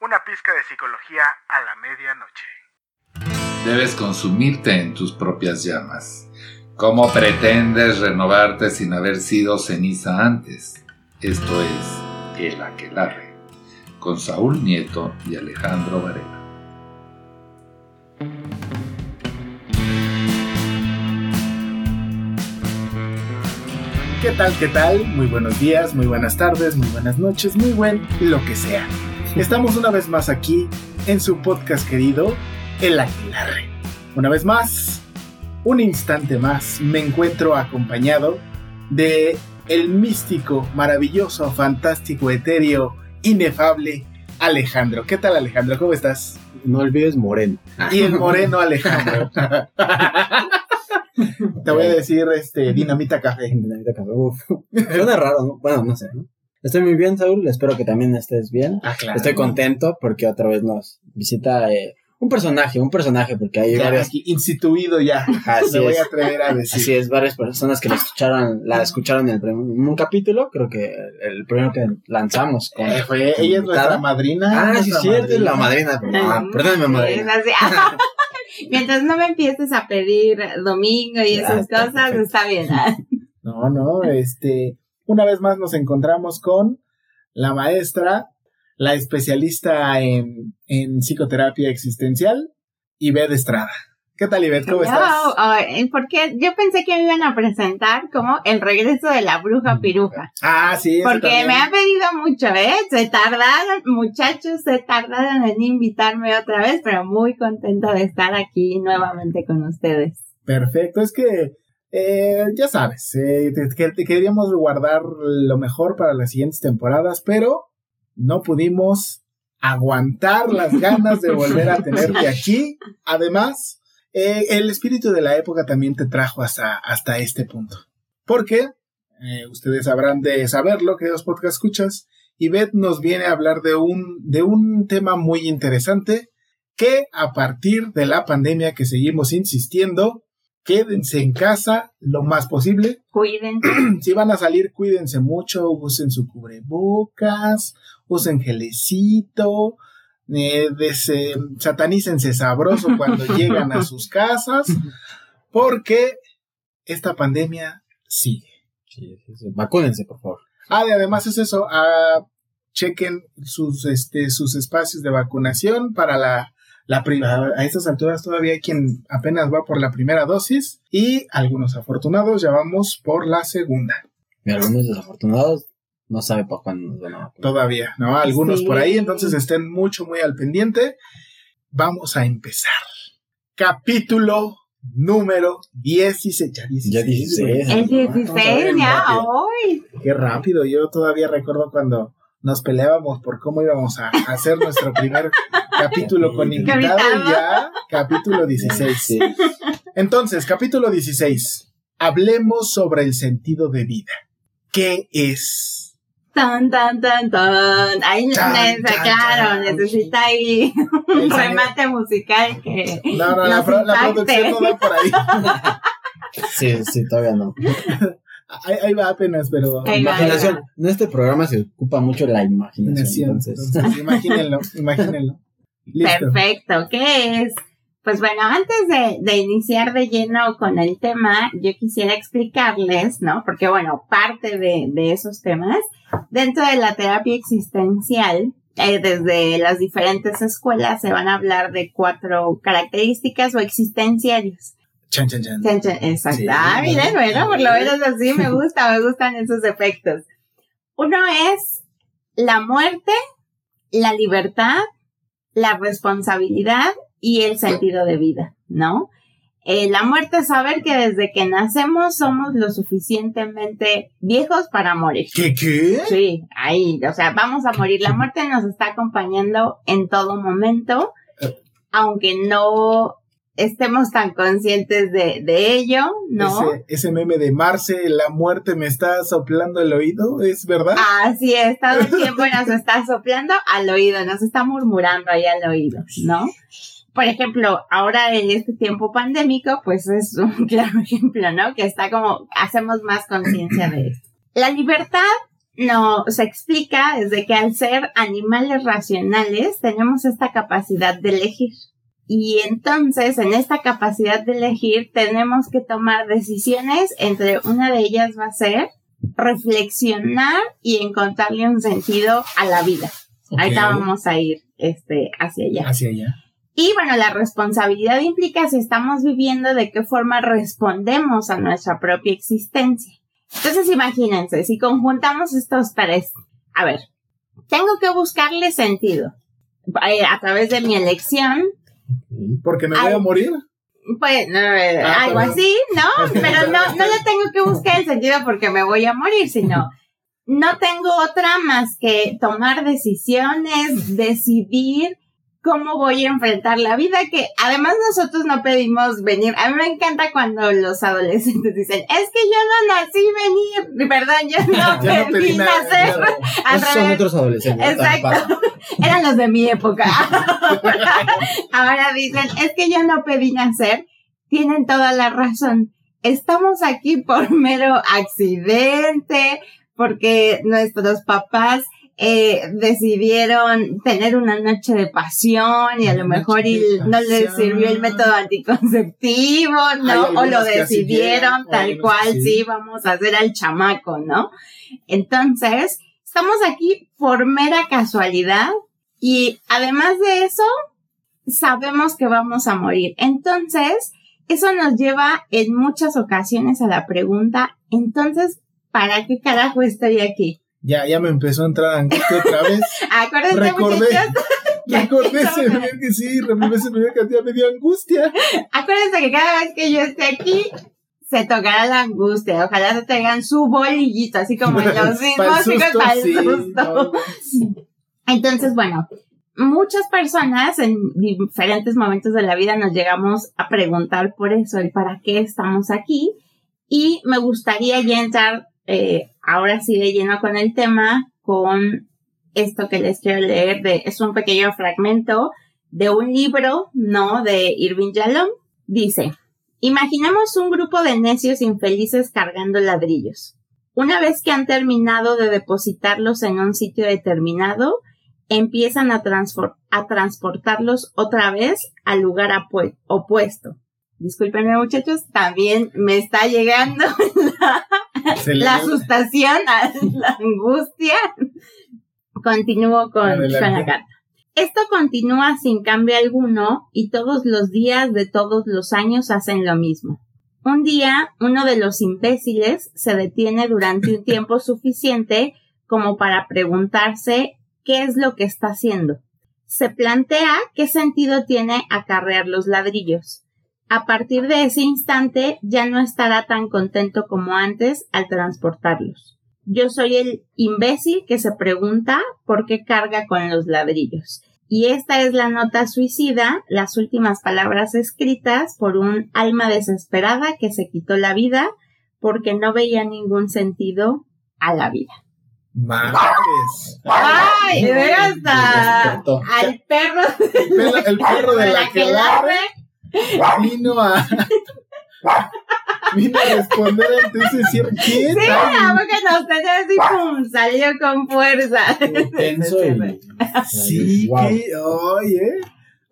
una pizca de psicología a la medianoche. Debes consumirte en tus propias llamas. ¿Cómo pretendes renovarte sin haber sido ceniza antes? Esto es El Aquelarre, con Saúl Nieto y Alejandro Varela. ¿Qué tal? ¿Qué tal? Muy buenos días, muy buenas tardes, muy buenas noches, muy buen lo que sea. Estamos una vez más aquí en su podcast querido, El Aquelarre. Una vez más, un instante más, me encuentro acompañado de el místico, maravilloso, fantástico, etéreo, inefable Alejandro. ¿Qué tal Alejandro? ¿Cómo estás? No olvides Moreno. Y el moreno Alejandro. Te voy a decir este dinamita café. Dinamita café, uf. Suena raro, ¿no? Bueno, no sé, ¿no? Estoy muy bien, Saúl. Espero que también estés bien. Ah, claro. Estoy contento porque otra vez nos visita eh, un personaje, un personaje, porque hay Ya, varias. aquí, instituido ya. Así Me voy es. a atrever a decir. Así es, varias personas que la escucharon, la escucharon en, el prim- en un capítulo, creo que el primero que lanzamos. Con, Eh, fue- ella es nuestra madrina. Ah, sí, cierto, es la madrina. Ah, perdóname, madrina. Mientras no me empieces a pedir domingo y Ya, esas cosas, perfecto. está bien. No, no, este, una vez más nos encontramos con la maestra, la especialista en, en psicoterapia existencial, Ivette Estrada. ¿Qué tal, Ivette? ¿Cómo estás? Porque yo pensé que me iban a presentar como el regreso de la bruja piruja. Ah, sí, eso Porque también. me han pedido mucho, ¿eh? Se tardaron, muchachos, se tardaron en invitarme otra vez, pero muy contenta de estar aquí nuevamente con ustedes. Perfecto, es que, eh, ya sabes, eh, que- queríamos guardar lo mejor para las siguientes temporadas, pero no pudimos aguantar las ganas de volver a tenerte aquí. Además, eh, el espíritu de la época también te trajo hasta, hasta este punto. Porque, eh, ustedes habrán de saberlo, queridos podcast escuchas, Ivette nos viene a hablar de un, de un tema muy interesante que a partir de la pandemia que seguimos insistiendo, quédense en casa lo más posible. Cuídense. Si van a salir, cuídense mucho, usen su cubrebocas, usen gelecito, eh, dese- satanícense sabroso cuando llegan a sus casas, porque esta pandemia sigue. Sí, sí, sí. Vacúnense, por favor. Ah, y además es eso, ah, chequen sus, este, sus espacios de vacunación para la, la primera. A estas alturas todavía hay quien apenas va por la primera dosis y algunos afortunados ya vamos por la segunda. Y algunos desafortunados no saben para cuándo nos van a vacunar. Todavía, ¿no? Algunos Sí. por ahí, entonces estén mucho, muy al pendiente. Vamos a empezar. Capítulo número 16. Ya 16. Ya 16. El ¿no? Vamos a ver 16 el ya, hoy. Qué rápido, yo todavía recuerdo cuando nos peleábamos por cómo íbamos a hacer nuestro primer capítulo con invitado y ya capítulo 16. Sí. Entonces, capítulo 16. Hablemos sobre el sentido de vida. ¿Qué es? Tan, tan, tan, tan. Ahí Tan, me tan, sacaron. tan. Necesita ahí un remate musical que. No, no, la, pro- producción no va por ahí. sí, sí, todavía no. Ahí, ahí va apenas, pero... Ahí va, Imaginación. En este programa se ocupa mucho la imaginación. Imaginación. Entonces, Entonces, imagínenlo, imagínenlo. Listo. Perfecto. ¿Qué es? Pues bueno, antes de, de iniciar de lleno con el tema, yo quisiera explicarles, ¿no? Porque bueno, parte de, de esos temas, dentro de la terapia existencial, eh, desde las diferentes escuelas se van a hablar de cuatro características o existenciarios. Chan, chan, chan. Chan, chan, Exacto. Sí, ah, miren, ¿no? bueno, por lo menos así me gusta, me gustan esos efectos. Uno es la muerte, la libertad, la responsabilidad y el sentido de vida, ¿no? Eh, la muerte es saber que desde que nacemos somos lo suficientemente viejos para morir. ¿Qué, qué? Sí, ahí, o sea, vamos a morir. La muerte nos está acompañando en todo momento, aunque no estemos tan conscientes de, de ello, ¿no? Ese, ese meme de Marce, la muerte me está soplando el oído, ¿es verdad? Así es, todo el tiempo nos está soplando al oído, nos está murmurando ahí al oído, ¿no? Por ejemplo, ahora en este tiempo pandémico, pues es un claro ejemplo, ¿no? Que está como, hacemos más conciencia de esto. La libertad no se explica desde que al ser animales racionales tenemos esta capacidad de elegir. Y entonces, en esta capacidad de elegir, tenemos que tomar decisiones. Entre una de ellas va a ser reflexionar y encontrarle un sentido a la vida. Ok. Ahorita vamos a ir este, hacia allá. Hacia allá. Y bueno, la responsabilidad implica si estamos viviendo, de qué forma respondemos a nuestra propia existencia. Entonces, imagínense, si conjuntamos estos tres, a ver, tengo que buscarle sentido eh, a través de mi elección, Porque me voy Ay. a morir. pues eh, Ah, algo así, ¿no? Pero no, no le tengo que buscar el sentido porque me voy a morir, sino no tengo otra más que tomar decisiones, decidir cómo voy a enfrentar la vida, que además nosotros no pedimos venir. A mí me encanta cuando los adolescentes dicen, es que yo no nací venir, perdón, yo no Ya no pedí nada, nacer. claro. Al Esos son otros adolescentes. Exacto. Eran los de mi época. Ahora dicen, es que yo no pedí nacer. Tienen toda la razón. Estamos aquí por mero accidente, porque nuestros papás eh, decidieron tener una noche de pasión y a lo mejor y no les sirvió el método anticonceptivo, ¿no? O lo decidieron tal cual, sí, sí. vamos a hacer al chamaco, ¿no? Entonces, estamos aquí por mera casualidad y además de eso, sabemos que vamos a morir. Entonces, eso nos lleva en muchas ocasiones a la pregunta, entonces, ¿para qué carajo estoy aquí? Ya, ya me empezó a entrar angustia otra vez. Acuérdense, Recordé. Recordé ese video que sí, recordé ese video que me dio angustia. acuérdense que cada vez que yo esté aquí, se tocará la angustia. Ojalá se traigan su bolillito, así como en los mismos susto, para el sí, susto. no, Entonces, bueno, muchas personas en diferentes momentos de la vida nos llegamos a preguntar por eso, el para qué estamos aquí. Y me gustaría ya entrar eh, ahora sí de lleno con el tema, con esto que les quiero leer, de, es un pequeño fragmento de un libro, ¿no? De Irving Yalom. Dice, imaginemos un grupo de necios infelices cargando ladrillos. Una vez que han terminado de depositarlos en un sitio determinado, empiezan a, transportarlos otra vez al lugar opuesto. Discúlpenme muchachos, también me está llegando la, asustación, la angustia. Continúo con, Adelante. con la carta. Esto continúa sin cambio alguno y todos los días de todos los años hacen lo mismo. Un día, uno de los imbéciles se detiene durante un tiempo suficiente como para preguntarse qué es lo que está haciendo. Se plantea qué sentido tiene acarrear los ladrillos. A partir de ese instante ya no estará tan contento como antes al transportarlos. Yo soy el imbécil que se pregunta por qué carga con los ladrillos. Y esta es la nota suicida, las últimas palabras escritas por un alma desesperada que se quitó la vida porque no veía ningún sentido a la vida. Madres. ¡Ay! despertó. al perro El perro, el perro de la que larre aquelarre. Vino a. vino a responder ante ese cierre. ¿Qué Sí, boca nos tenía así, pum, salió con fuerza. Tenso y. Sí, Wow. que. Oye.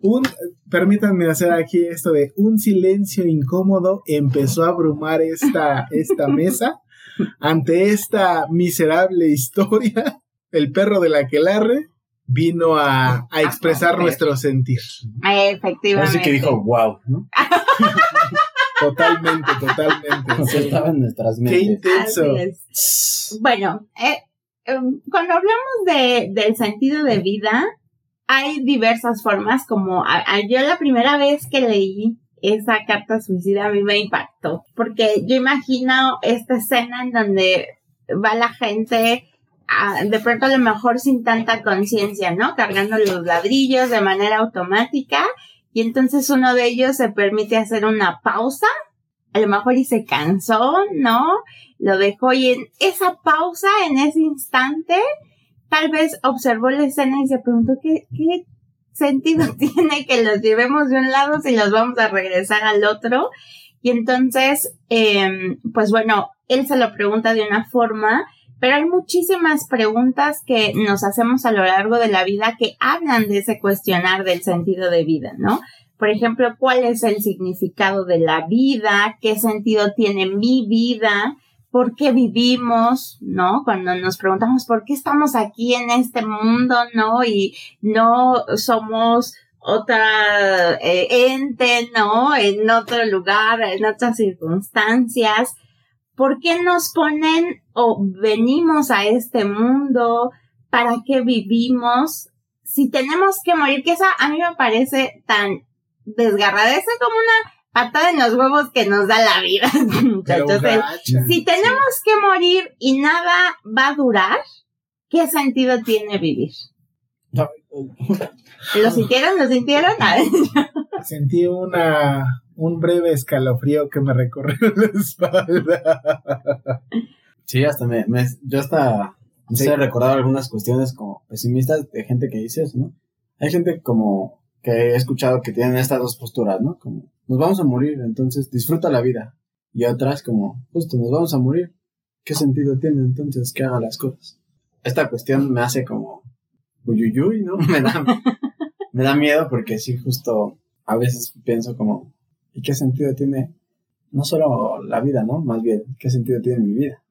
Un, permítanme hacer aquí esto de un silencio incómodo empezó a abrumar esta, esta mesa ante esta miserable historia. El perro de la quelarre vino a, a expresar nuestro sentir. Efectivamente. Así que dijo, wow, ¿no? Totalmente, totalmente. Sí. estaba en nuestras Qué mentes. intenso. Así es. Bueno, eh, em, cuando hablamos de, del sentido de vida, hay diversas formas, como a- a- yo la primera vez que leí esa carta suicida a mí me impactó, porque yo imagino esta escena en donde va la gente de pronto a lo mejor sin tanta conciencia, ¿no? Cargando los ladrillos de manera automática y entonces uno de ellos se permite hacer una pausa, a lo mejor y se cansó, ¿no? Lo dejó y en esa pausa, en ese instante, tal vez observó la escena y se preguntó qué, qué sentido tiene que los llevemos de un lado si los vamos a regresar al otro. Y entonces, em, pues bueno, él se lo pregunta de una forma, pero hay muchísimas preguntas que nos hacemos a lo largo de la vida que hablan de ese cuestionar del sentido de vida, ¿no? Por ejemplo, ¿cuál es el significado de la vida? ¿Qué sentido tiene mi vida? ¿Por qué vivimos? ¿No? Cuando nos preguntamos por qué estamos aquí en este mundo, ¿no? Y no somos otra eh, ente, ¿no? En otro lugar, en otras circunstancias. ¿Por qué nos ponen o venimos a este mundo? ¿Para qué vivimos? Si tenemos que morir, que esa a mí me parece tan desgarrada, es como una patada en los huevos que nos da la vida, muchachos. Si tenemos que morir y nada va a durar, ¿qué sentido tiene vivir? ¿Lo sintieron? ¿Lo sintieron? Sentí una un breve escalofrío que me recorrió la espalda. Sí, hasta me, me- yo hasta no Sí. sé, he recordado algunas cuestiones como pesimistas de gente que dice eso, ¿no? Hay gente como que he escuchado que tienen estas dos posturas, ¿no? Como nos vamos a morir, entonces disfruta la vida. Y otras como, justo, nos vamos a morir. ¿Qué sentido tiene entonces que haga las cosas? Esta cuestión me hace como uyuyuy, ¿no? Me da, me da miedo porque sí, justo a veces pienso como, ¿y qué sentido tiene? No solo la vida, ¿no? Más bien, ¿qué sentido tiene mi vida?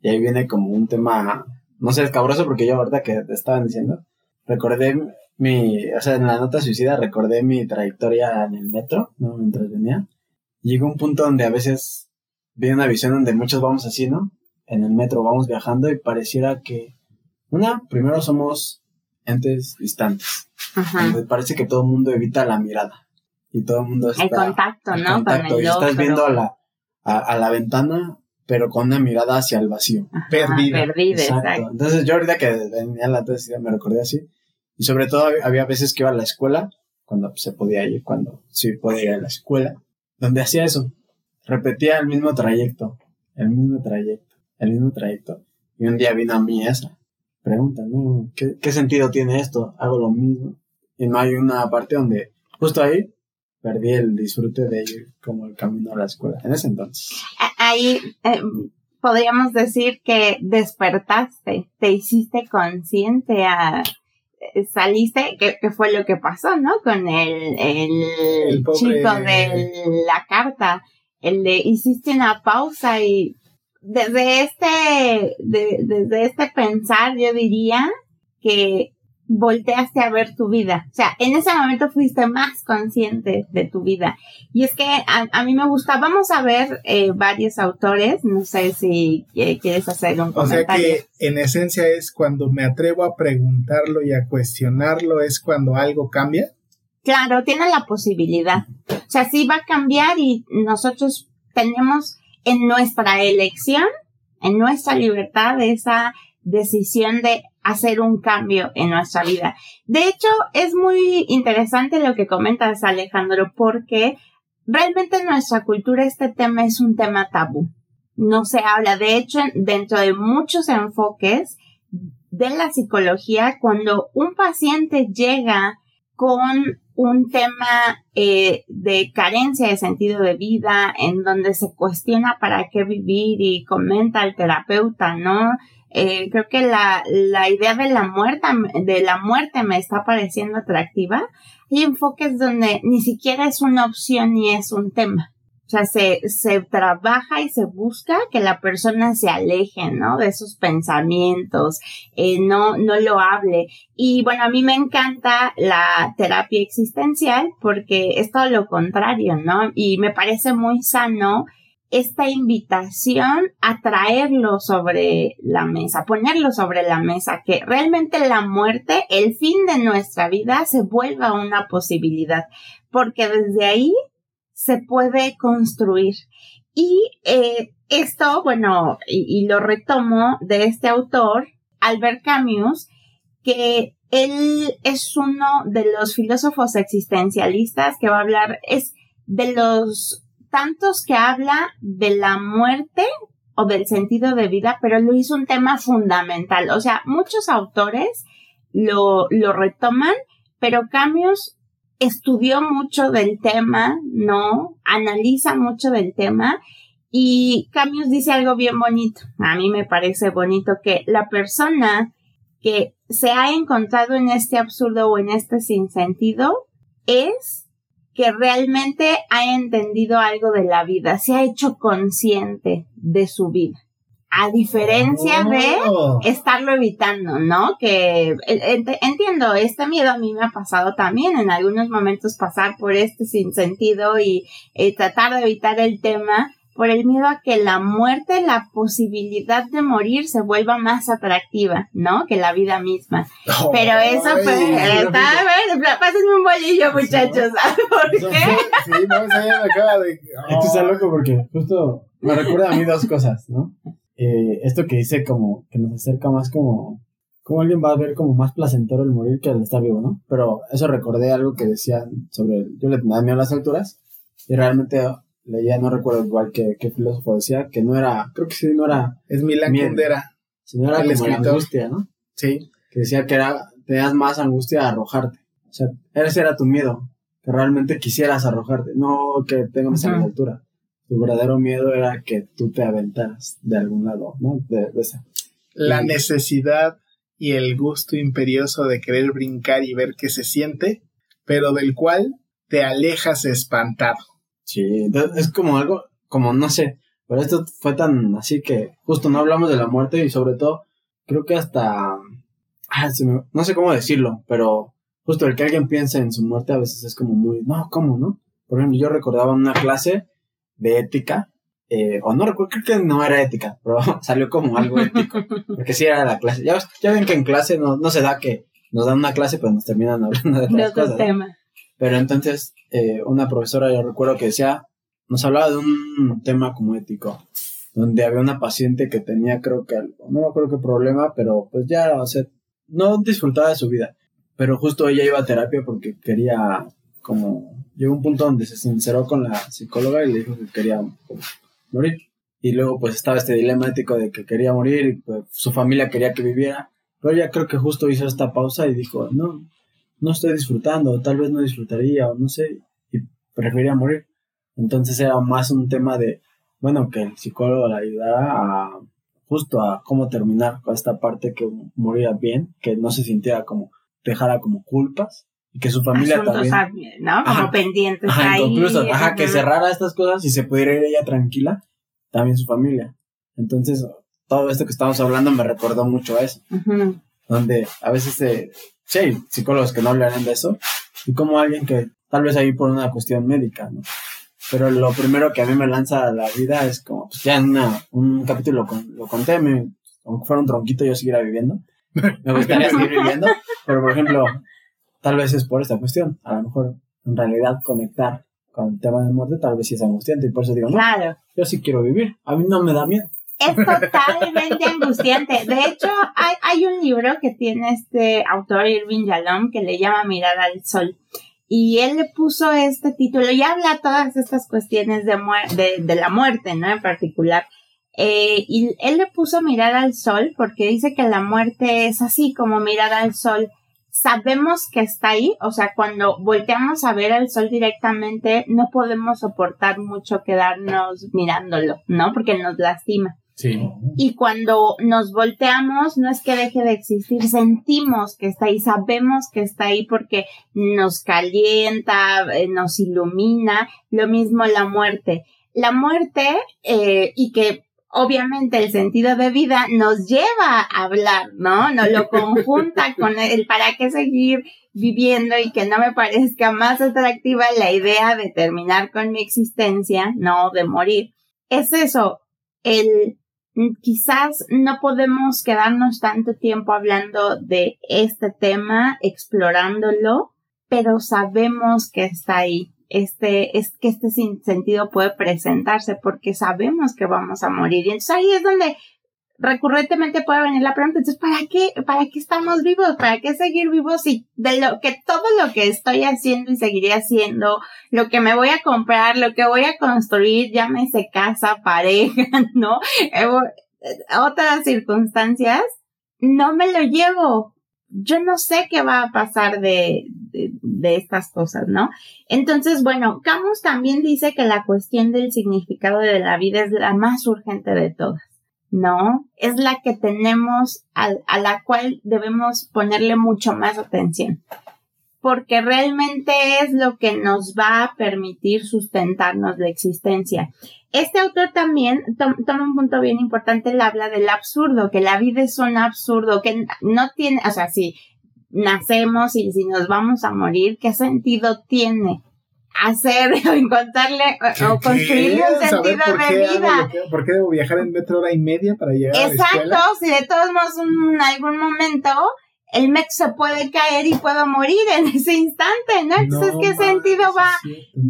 Y ahí viene como un tema, no sé, escabroso porque yo ahorita que te estaban diciendo, recordé mi, o sea, en la nota suicida recordé mi trayectoria en el metro, ¿no? Mientras venía. Llegó un punto donde a veces vi una visión donde muchos vamos así, ¿no? En el metro vamos viajando y pareciera que, una, primero somos entes distantes. Donde parece que todo el mundo evita la mirada. Y todo el mundo está... El contacto, ¿no? contacto, Con el y estás otro. viendo a la, a, a la ventana, pero con una mirada hacia el vacío. Ajá, Perdida. Perdida, Exacto. exacto. Entonces yo ahorita que venía la tesis me recordé así. Y sobre todo hab- había veces que iba a la escuela, cuando se podía ir, cuando sí podía ir a la escuela, donde hacía eso. Repetía el mismo trayecto, el mismo trayecto, el mismo trayecto. Y un día vino a mí esa pregunta, ¿no? ¿Qué, qué sentido tiene esto? Hago lo mismo. Y no hay una parte donde, justo ahí, perdí el disfrute de ir como el camino a la escuela, en ese entonces. Ahí eh, podríamos decir que despertaste, te hiciste consciente a eh, saliste, que, que fue lo que pasó, ¿no? Con el, el, El pobre- chico de la carta, el de hiciste una pausa y desde este, de- desde este pensar yo diría que volteaste a ver tu vida. O sea, en ese momento fuiste más consciente de tu vida. Y es que a, a mí me gusta, vamos a ver eh, varios autores, no sé si eh, quieres hacer un O sea comentario. que en esencia es cuando me atrevo a preguntarlo y a cuestionarlo, es cuando algo cambia. Claro, tiene la posibilidad. O sea, sí va a cambiar y nosotros tenemos en nuestra elección, en nuestra libertad, esa decisión de hacer un cambio en nuestra vida. De hecho, es muy interesante lo que comentas, Alejandro, porque realmente en nuestra cultura este tema es un tema tabú. No se habla. De hecho, dentro de muchos enfoques de la psicología, cuando un paciente llega con un tema eh, de carencia de sentido de vida, en donde se cuestiona para qué vivir y comenta al terapeuta, ¿no? Eh, creo que la, la idea de la muerte, de la muerte me está pareciendo atractiva. Hay enfoques donde ni siquiera es una opción ni es un tema. O sea, se, se trabaja y se busca que la persona se aleje, ¿no? De esos pensamientos, eh, no, no lo hable. Y bueno, a mí me encanta la terapia existencial porque es todo lo contrario, ¿no? Y me parece muy sano esta invitación a traerlo sobre la mesa, ponerlo sobre la mesa, que realmente la muerte, el fin de nuestra vida, se vuelva una posibilidad, porque desde ahí se puede construir. Y eh, esto, bueno, y, lo retomo de este autor, Albert Camus, que él es uno de los filósofos existencialistas que va a hablar, es de los tantos que habla de la muerte o del sentido de vida, pero lo hizo un tema fundamental. O sea, muchos autores lo, lo retoman, pero Camus estudió mucho del tema, ¿no? Analiza mucho del tema y Camus dice algo bien bonito. A mí me parece bonito que la persona que se ha encontrado en este absurdo o en este sinsentido es que realmente ha entendido algo de la vida, se ha hecho consciente de su vida a diferencia de oh. estarlo evitando, ¿no? Que entiendo, este miedo a mí me ha pasado también en algunos momentos pasar por este sinsentido y eh, tratar de evitar el tema por el miedo a que la muerte, la posibilidad de morir se vuelva más atractiva, ¿no? Que la vida misma. Pero eso fue, está, pásenme un bolillo, muchachos, ¿sabes por qué? sí, no, se me acaba de... Esto está loco porque justo me recuerda a mí dos cosas, ¿no? eh, esto que dice como que nos acerca más como como alguien va a ver como más placentero el morir que el estar vivo, ¿no? Pero eso recordé algo que decían sobre, yo le tenía miedo a las alturas y realmente leía, no recuerdo igual que, qué filósofo decía, que no era, creo que sí, no era... Es Milan Kundera. Sino era como la angustia, ¿no? Sí. Que decía que era, tenías más angustia a arrojarte. O sea, ese era tu miedo, que realmente quisieras arrojarte, no que tengas uh la altura tu verdadero miedo era que tú te aventaras de algún lado, ¿no? De, La necesidad y el gusto imperioso de querer brincar y ver qué se siente, pero del cual te alejas espantado. Sí, es como algo, como no sé, pero esto fue tan así que justo no hablamos de la muerte y sobre todo creo que hasta, ah, no sé cómo decirlo, pero justo el que alguien piense en su muerte a veces es como muy, no, ¿cómo, no? Por ejemplo, yo recordaba una clase de ética, eh, o no recuerdo, creo que no era ética, pero salió como algo ético, porque sí era la clase. Ya, ya ven que en clase no, no se da que nos dan una clase, pero nos terminan hablando de otras cosas. Tema. Pero entonces, eh, una profesora, yo recuerdo que decía, nos hablaba de un tema como ético, donde había una paciente que tenía, creo que algo, no me acuerdo qué problema, pero pues ya, no disfrutaba de su vida. Pero justo ella iba a terapia porque quería como llegó un punto donde se sinceró con la psicóloga y le dijo que quería morir. Y luego pues estaba este dilema ético de que quería morir y pues su familia quería que viviera. Pero ella creo que justo hizo esta pausa y dijo, no, no estoy disfrutando, tal vez no disfrutaría, o no sé, y prefería morir. Entonces era más un tema de, bueno, que el psicólogo la ayudara a justo a cómo terminar con esta parte que moría bien, que no se sintiera como, dejara como culpas y que su familia también. ¿no? Como pendientes ajá, Incluso, ajá, que cerrara estas cosas y se pudiera ir ella tranquila, también su familia. Entonces, todo esto que estamos hablando me recordó mucho a eso. Donde a veces se, sí hay psicólogos que no hablarán de eso, y como alguien que tal vez ahí por una cuestión médica, ¿no? Pero lo primero que a mí me lanza a la vida es como, pues ya en una, un capítulo lo conté, me, aunque fuera un tronquito yo siguiera viviendo. Me gustaría seguir viviendo, pero por ejemplo, Tal vez es por esta cuestión. A lo mejor, en realidad, conectar con el tema de muerte tal vez sí es angustiante. Y por eso digo, no, claro. yo sí quiero vivir. A mí no me da miedo. Es totalmente angustiante. De hecho, hay, un libro que tiene este autor Irving Yalom que le llama Mirar al Sol. Y él le puso este título y habla todas estas cuestiones de, de, de la muerte, ¿no? En particular. Eh, y él le puso mirar al sol porque dice que la muerte es así como mirar al sol sabemos que está ahí, o sea, cuando volteamos a ver el sol directamente, no podemos soportar mucho quedarnos mirándolo, ¿no? Porque nos lastima. Sí. Y cuando nos volteamos, no es que deje de existir, sentimos que está ahí, sabemos que está ahí porque nos calienta, eh, nos ilumina, lo mismo la muerte. La muerte, eh, y que obviamente el sentido de vida nos lleva a hablar, ¿no? Nos lo conjunta con el para qué seguir viviendo y que no me parezca más atractiva la idea de terminar con mi existencia, no de morir. Es eso, el quizás no podemos quedarnos tanto tiempo hablando de este tema, explorándolo, pero sabemos que está ahí. Este, es que este sentido puede presentarse porque sabemos que vamos a morir. Y entonces ahí es donde recurrentemente puede venir la pregunta, entonces, ¿para qué, para qué estamos vivos? ¿Para qué seguir vivos y de lo que todo lo que estoy haciendo y seguiré haciendo, lo que me voy a comprar, lo que voy a construir, llámese casa, pareja, ¿no? Eh, otras circunstancias, no me lo llevo. Yo no sé qué va a pasar de, de, de estas cosas, ¿no? Entonces, bueno, Camus también dice que la cuestión del significado de la vida es la más urgente de todas. ¿No? Es la que tenemos, a, la cual debemos ponerle mucho más atención, porque realmente es lo que nos va a permitir sustentarnos la existencia. Este autor también to toma un punto bien importante, él habla del absurdo, que la vida es un absurdo, que no tiene, o sea, si nacemos y si nos vamos a morir, ¿qué sentido tiene? Hacer o encontrarle o construirle un sentido de vida. ¿Por qué debo viajar en metro hora y media para llegar Exacto, a la escuela? si de todos modos en algún momento el metro se puede caer y puedo morir en ese instante, ¿no? Entonces, No ¿qué sentido va,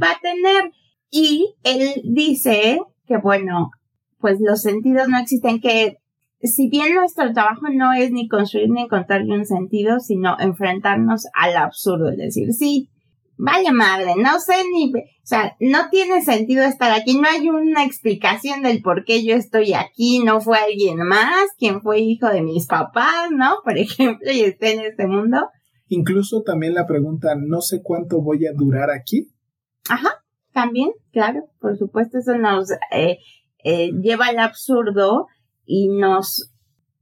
va a tener? Y él dice que, bueno, pues los sentidos no existen, que si bien nuestro trabajo no es ni construir ni encontrarle un sentido, sino enfrentarnos al absurdo, es decir, sí, vaya madre, no sé ni, o sea, no tiene sentido estar aquí, no hay una explicación del por qué yo estoy aquí, no fue alguien más, quien fue hijo de mis papás, ¿no? Por ejemplo, y esté en este mundo. Incluso también la pregunta, no sé cuánto voy a durar aquí. Ajá, también, claro, por supuesto, eso nos eh, eh, lleva al absurdo y nos,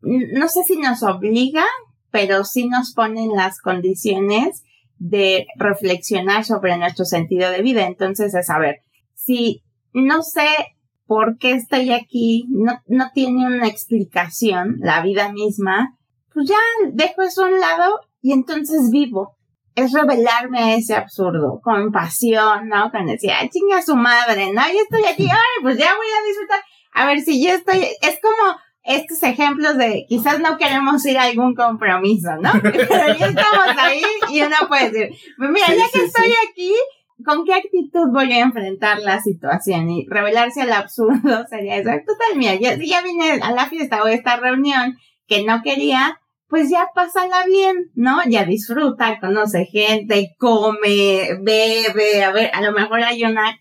no sé si nos obliga, pero sí nos pone en las condiciones de reflexionar sobre nuestro sentido de vida. Entonces, es saber, si no sé por qué estoy aquí, no, no tiene una explicación, la vida misma, pues ya dejo eso a un lado y entonces vivo. Es revelarme a ese absurdo, con pasión, ¿no? Con decir, ay, chinga su madre, ¿no? Yo estoy aquí, ay, pues ya voy a disfrutar. A ver si yo estoy, es como estos ejemplos de quizás no queremos ir a algún compromiso, ¿no? Pero ya estamos ahí y uno puede decir, pues mira, Sí, ya sí, que estoy sí. aquí, ¿con qué actitud voy a enfrentar la situación? Y revelarse al absurdo sería eso. Total, mira, ya, si ya vine a la fiesta o a esta reunión que no quería, pues ya pásala bien, ¿no? Ya disfruta, conoce gente, come, bebe, a ver, a lo mejor hay una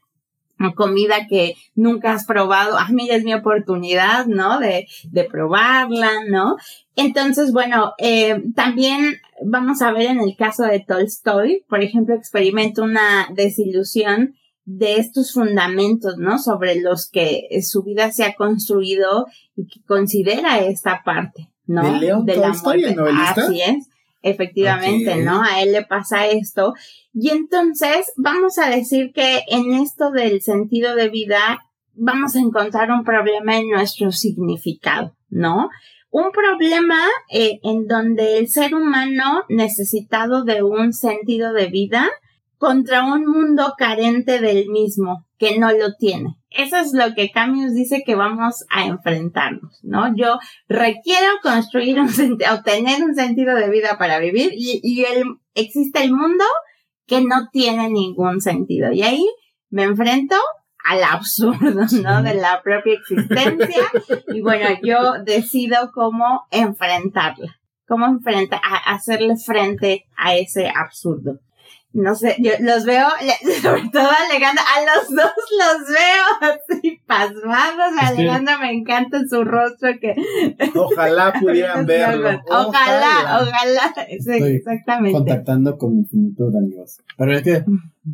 comida que nunca has probado, ah, mira, es mi oportunidad, ¿no? De, de probarla, ¿no? Entonces, bueno, eh, también vamos a ver en el caso de Tolstoy, por ejemplo, experimenta una desilusión de estos fundamentos, ¿no? Sobre los que su vida se ha construido y que considera esta parte, ¿no? ¿De León la Tolstoy, el muerte. novelista? Así es, efectivamente. ¿no? A él le pasa esto. Y entonces vamos a decir que en esto del sentido de vida vamos a encontrar un problema en nuestro significado, ¿no? Un problema eh, en donde el ser humano necesitado de un sentido de vida contra un mundo carente del mismo, que no lo tiene. Eso es lo que Camus dice que vamos a enfrentarnos, ¿no? Yo requiero construir un sentido, obtener un sentido de vida para vivir y, y el, existe el mundo que no tiene ningún sentido. Y ahí me enfrento al absurdo, ¿no? De la propia existencia. Y bueno, yo decido cómo enfrentarla, cómo enfrentar, a hacerle frente a ese absurdo. No sé, yo los veo, sobre todo a Alejandra, a los dos los veo así pasmados. Alejandra me encanta su rostro que... Ojalá pudieran verlo. Ojalá, ojalá, sí, Estoy exactamente. contactando con mi infinitud, amigos. Pero es que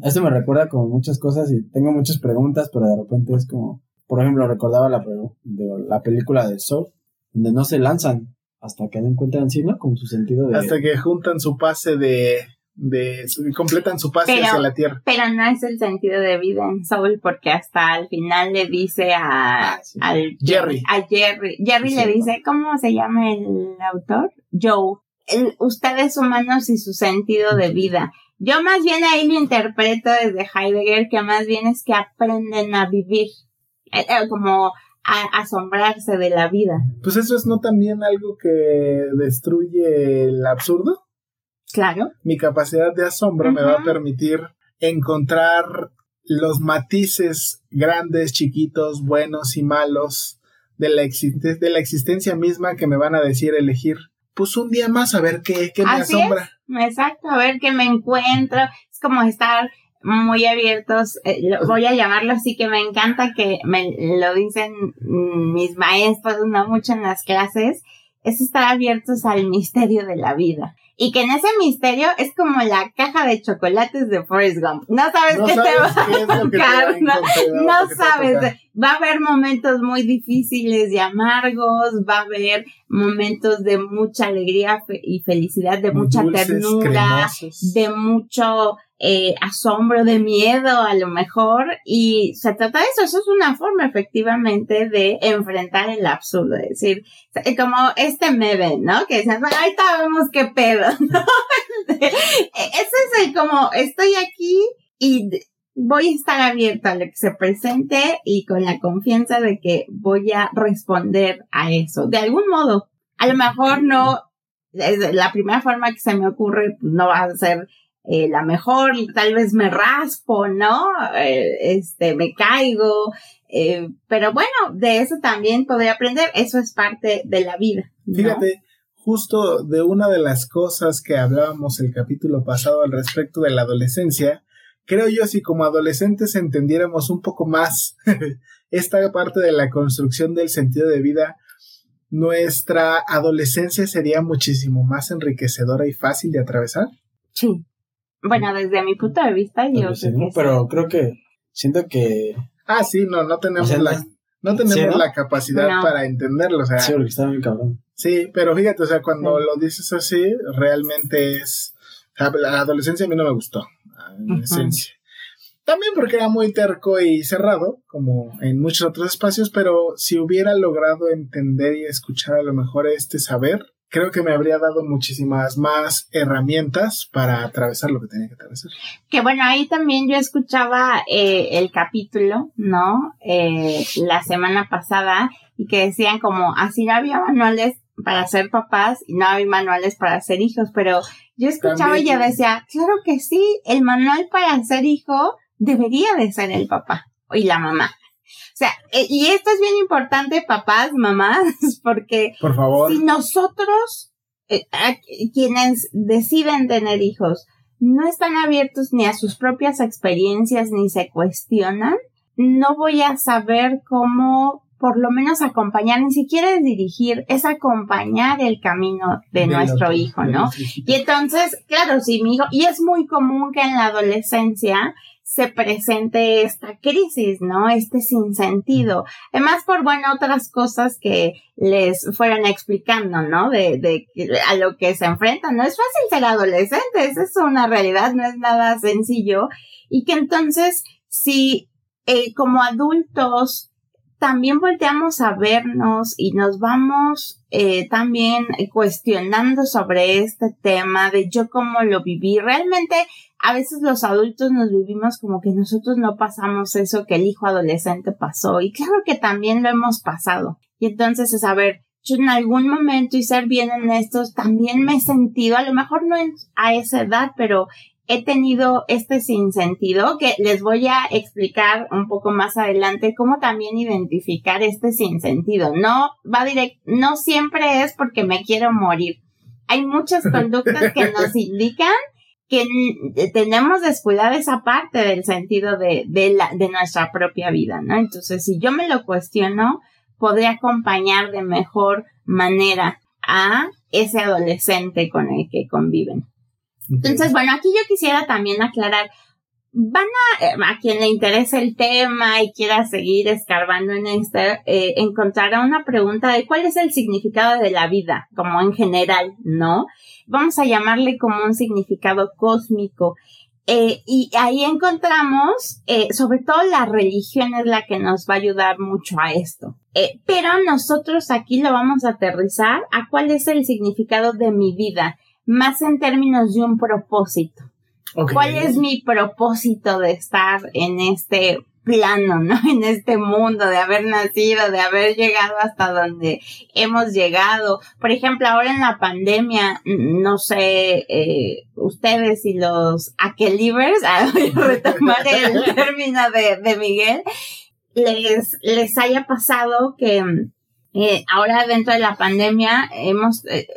eso me recuerda como muchas cosas y tengo muchas preguntas, pero de repente es como, por ejemplo, recordaba la, de la película de Soul, donde no se lanzan hasta que no encuentran sí, ¿no? Como su sentido de... Hasta que juntan su pase de... de completan su pase Pero- hacia la tierra. Pero no es el sentido de vida en Soul porque hasta al final le dice a, Ah, sí. al Jerry. A Jerry. Jerry Sí, le dice, ¿cómo se llama el autor? Joe. El- ustedes humanos y su sentido de vida. Yo más bien ahí lo interpreto desde Heidegger, que más bien es que aprenden a vivir, eh, eh, como a asombrarse de la vida. Pues eso es no también algo que destruye el absurdo. Claro. Mi capacidad de asombro me va a permitir encontrar los matices grandes, chiquitos, buenos y malos de la, existe- de la existencia misma que me van a decir elegir. Pues un día más a ver qué, qué me Así asombra. Exacto, a ver qué me encuentro. Es como estar muy abiertos, eh, lo- voy a llamarlo así, que me encanta que me lo dicen mis maestros, no mucho en las clases, es estar abiertos al misterio de la vida. Y que en ese misterio es como la caja de chocolates de Forrest Gump. No sabes No qué te va qué a tocar, ¿no? sabes. Va a haber momentos muy difíciles y amargos, va a haber momentos de mucha alegría y felicidad, de mucha Dulces, ternura, cremosos. de mucho eh, asombro, de miedo a lo mejor, y se trata de eso, eso es una forma efectivamente de enfrentar el absurdo, es decir, eh, como este meme, ¿no? Que dicen, "Bueno, ahorita vemos qué pedo, ¿no? Ese es el como, estoy aquí y voy a estar abierta a lo que se presente y con la confianza de que voy a responder a eso, de algún modo. A lo mejor no, la primera forma que se me ocurre no va a ser eh, la mejor, tal vez me raspo, ¿no? Eh, este, me caigo, eh, pero bueno, de eso también podría aprender, eso es parte de la vida. ¿no? Fíjate, justo de una de las cosas que hablábamos el capítulo pasado al respecto de la adolescencia, creo yo si como adolescentes entendiéramos un poco más esta parte de la construcción del sentido de vida, nuestra adolescencia sería muchísimo más enriquecedora y fácil de atravesar. Sí. Bueno, desde mi punto de vista, yo vez sí, creo ¿no? que sí. Pero creo que siento que Ah, sí, no, no tenemos O sea, la, no- tenemos sí, ¿no? la capacidad No. para entenderlo, o sea, sí, porque estaba bien cabrón. Sí, pero fíjate, o sea, cuando Sí. lo dices así, realmente es... La adolescencia a mí no me gustó, en Ujú. esencia. También porque era muy terco y cerrado, como en muchos otros espacios, pero si hubiera logrado entender y escuchar a lo mejor este saber, creo que me habría dado muchísimas más herramientas para atravesar lo que tenía que atravesar. Que bueno, ahí también yo escuchaba eh, el capítulo, ¿no? Eh, la semana pasada y que decían como así no había manuales para ser papás y no había manuales para ser hijos, pero yo escuchaba También. y yo decía, claro que sí, el manual para ser hijo debería de ser el papá y la mamá. O sea, eh, y esto es bien importante, papás, mamás, porque Por favor. si nosotros, eh, a- quienes deciden tener hijos, no están abiertos ni a sus propias experiencias ni se cuestionan, no voy a saber cómo por lo menos acompañar, ni siquiera es dirigir, es acompañar el camino de nuestro hijo, ¿no? Y entonces, claro, si mi hijo, y es muy común que en la adolescencia se presente esta crisis, ¿no? Este sinsentido. Además, por, bueno, otras cosas que les fueron explicando, ¿no? De, de a lo que se enfrentan. No es fácil ser adolescentes, es una realidad, no es nada sencillo. Y que entonces, si eh, como adultos también volteamos a vernos y nos vamos eh, también cuestionando sobre este tema de yo cómo lo viví. Realmente a veces los adultos nos vivimos como que nosotros no pasamos eso que el hijo adolescente pasó y claro que también lo hemos pasado. Y entonces es a ver, yo en algún momento y ser bien honestos también me he sentido, a lo mejor no a esa edad, pero he tenido este sinsentido que les voy a explicar un poco más adelante cómo también identificar este sinsentido. No va direct, no siempre es porque me quiero morir. Hay muchas conductas que nos indican que n- tenemos descuidada esa parte del sentido de, de la, de nuestra propia vida, ¿no? Entonces, si yo me lo cuestiono, podré acompañar de mejor manera a ese adolescente con el que conviven. Entonces, bueno, aquí yo quisiera también aclarar, van a, eh, a quien le interese el tema y quiera seguir escarbando en este, eh, encontrará una pregunta de cuál es el significado de la vida, como en general, ¿no? Vamos a llamarle como un significado cósmico. Eh, y ahí encontramos, sobre todo la religión es la que nos va a ayudar mucho a esto. Pero nosotros aquí lo vamos a aterrizar a cuál es el significado de mi vida, más en términos de un propósito. ¿Cuál es mi propósito de estar en este plano, ¿no? En este mundo, de haber nacido, de haber llegado hasta donde hemos llegado. Por ejemplo, ahora en la pandemia, no sé, eh, ustedes y los aquelivers, ah, voy a retomar el término de, de Miguel, les, les haya pasado que eh, ahora dentro de la pandemia hemos, eh,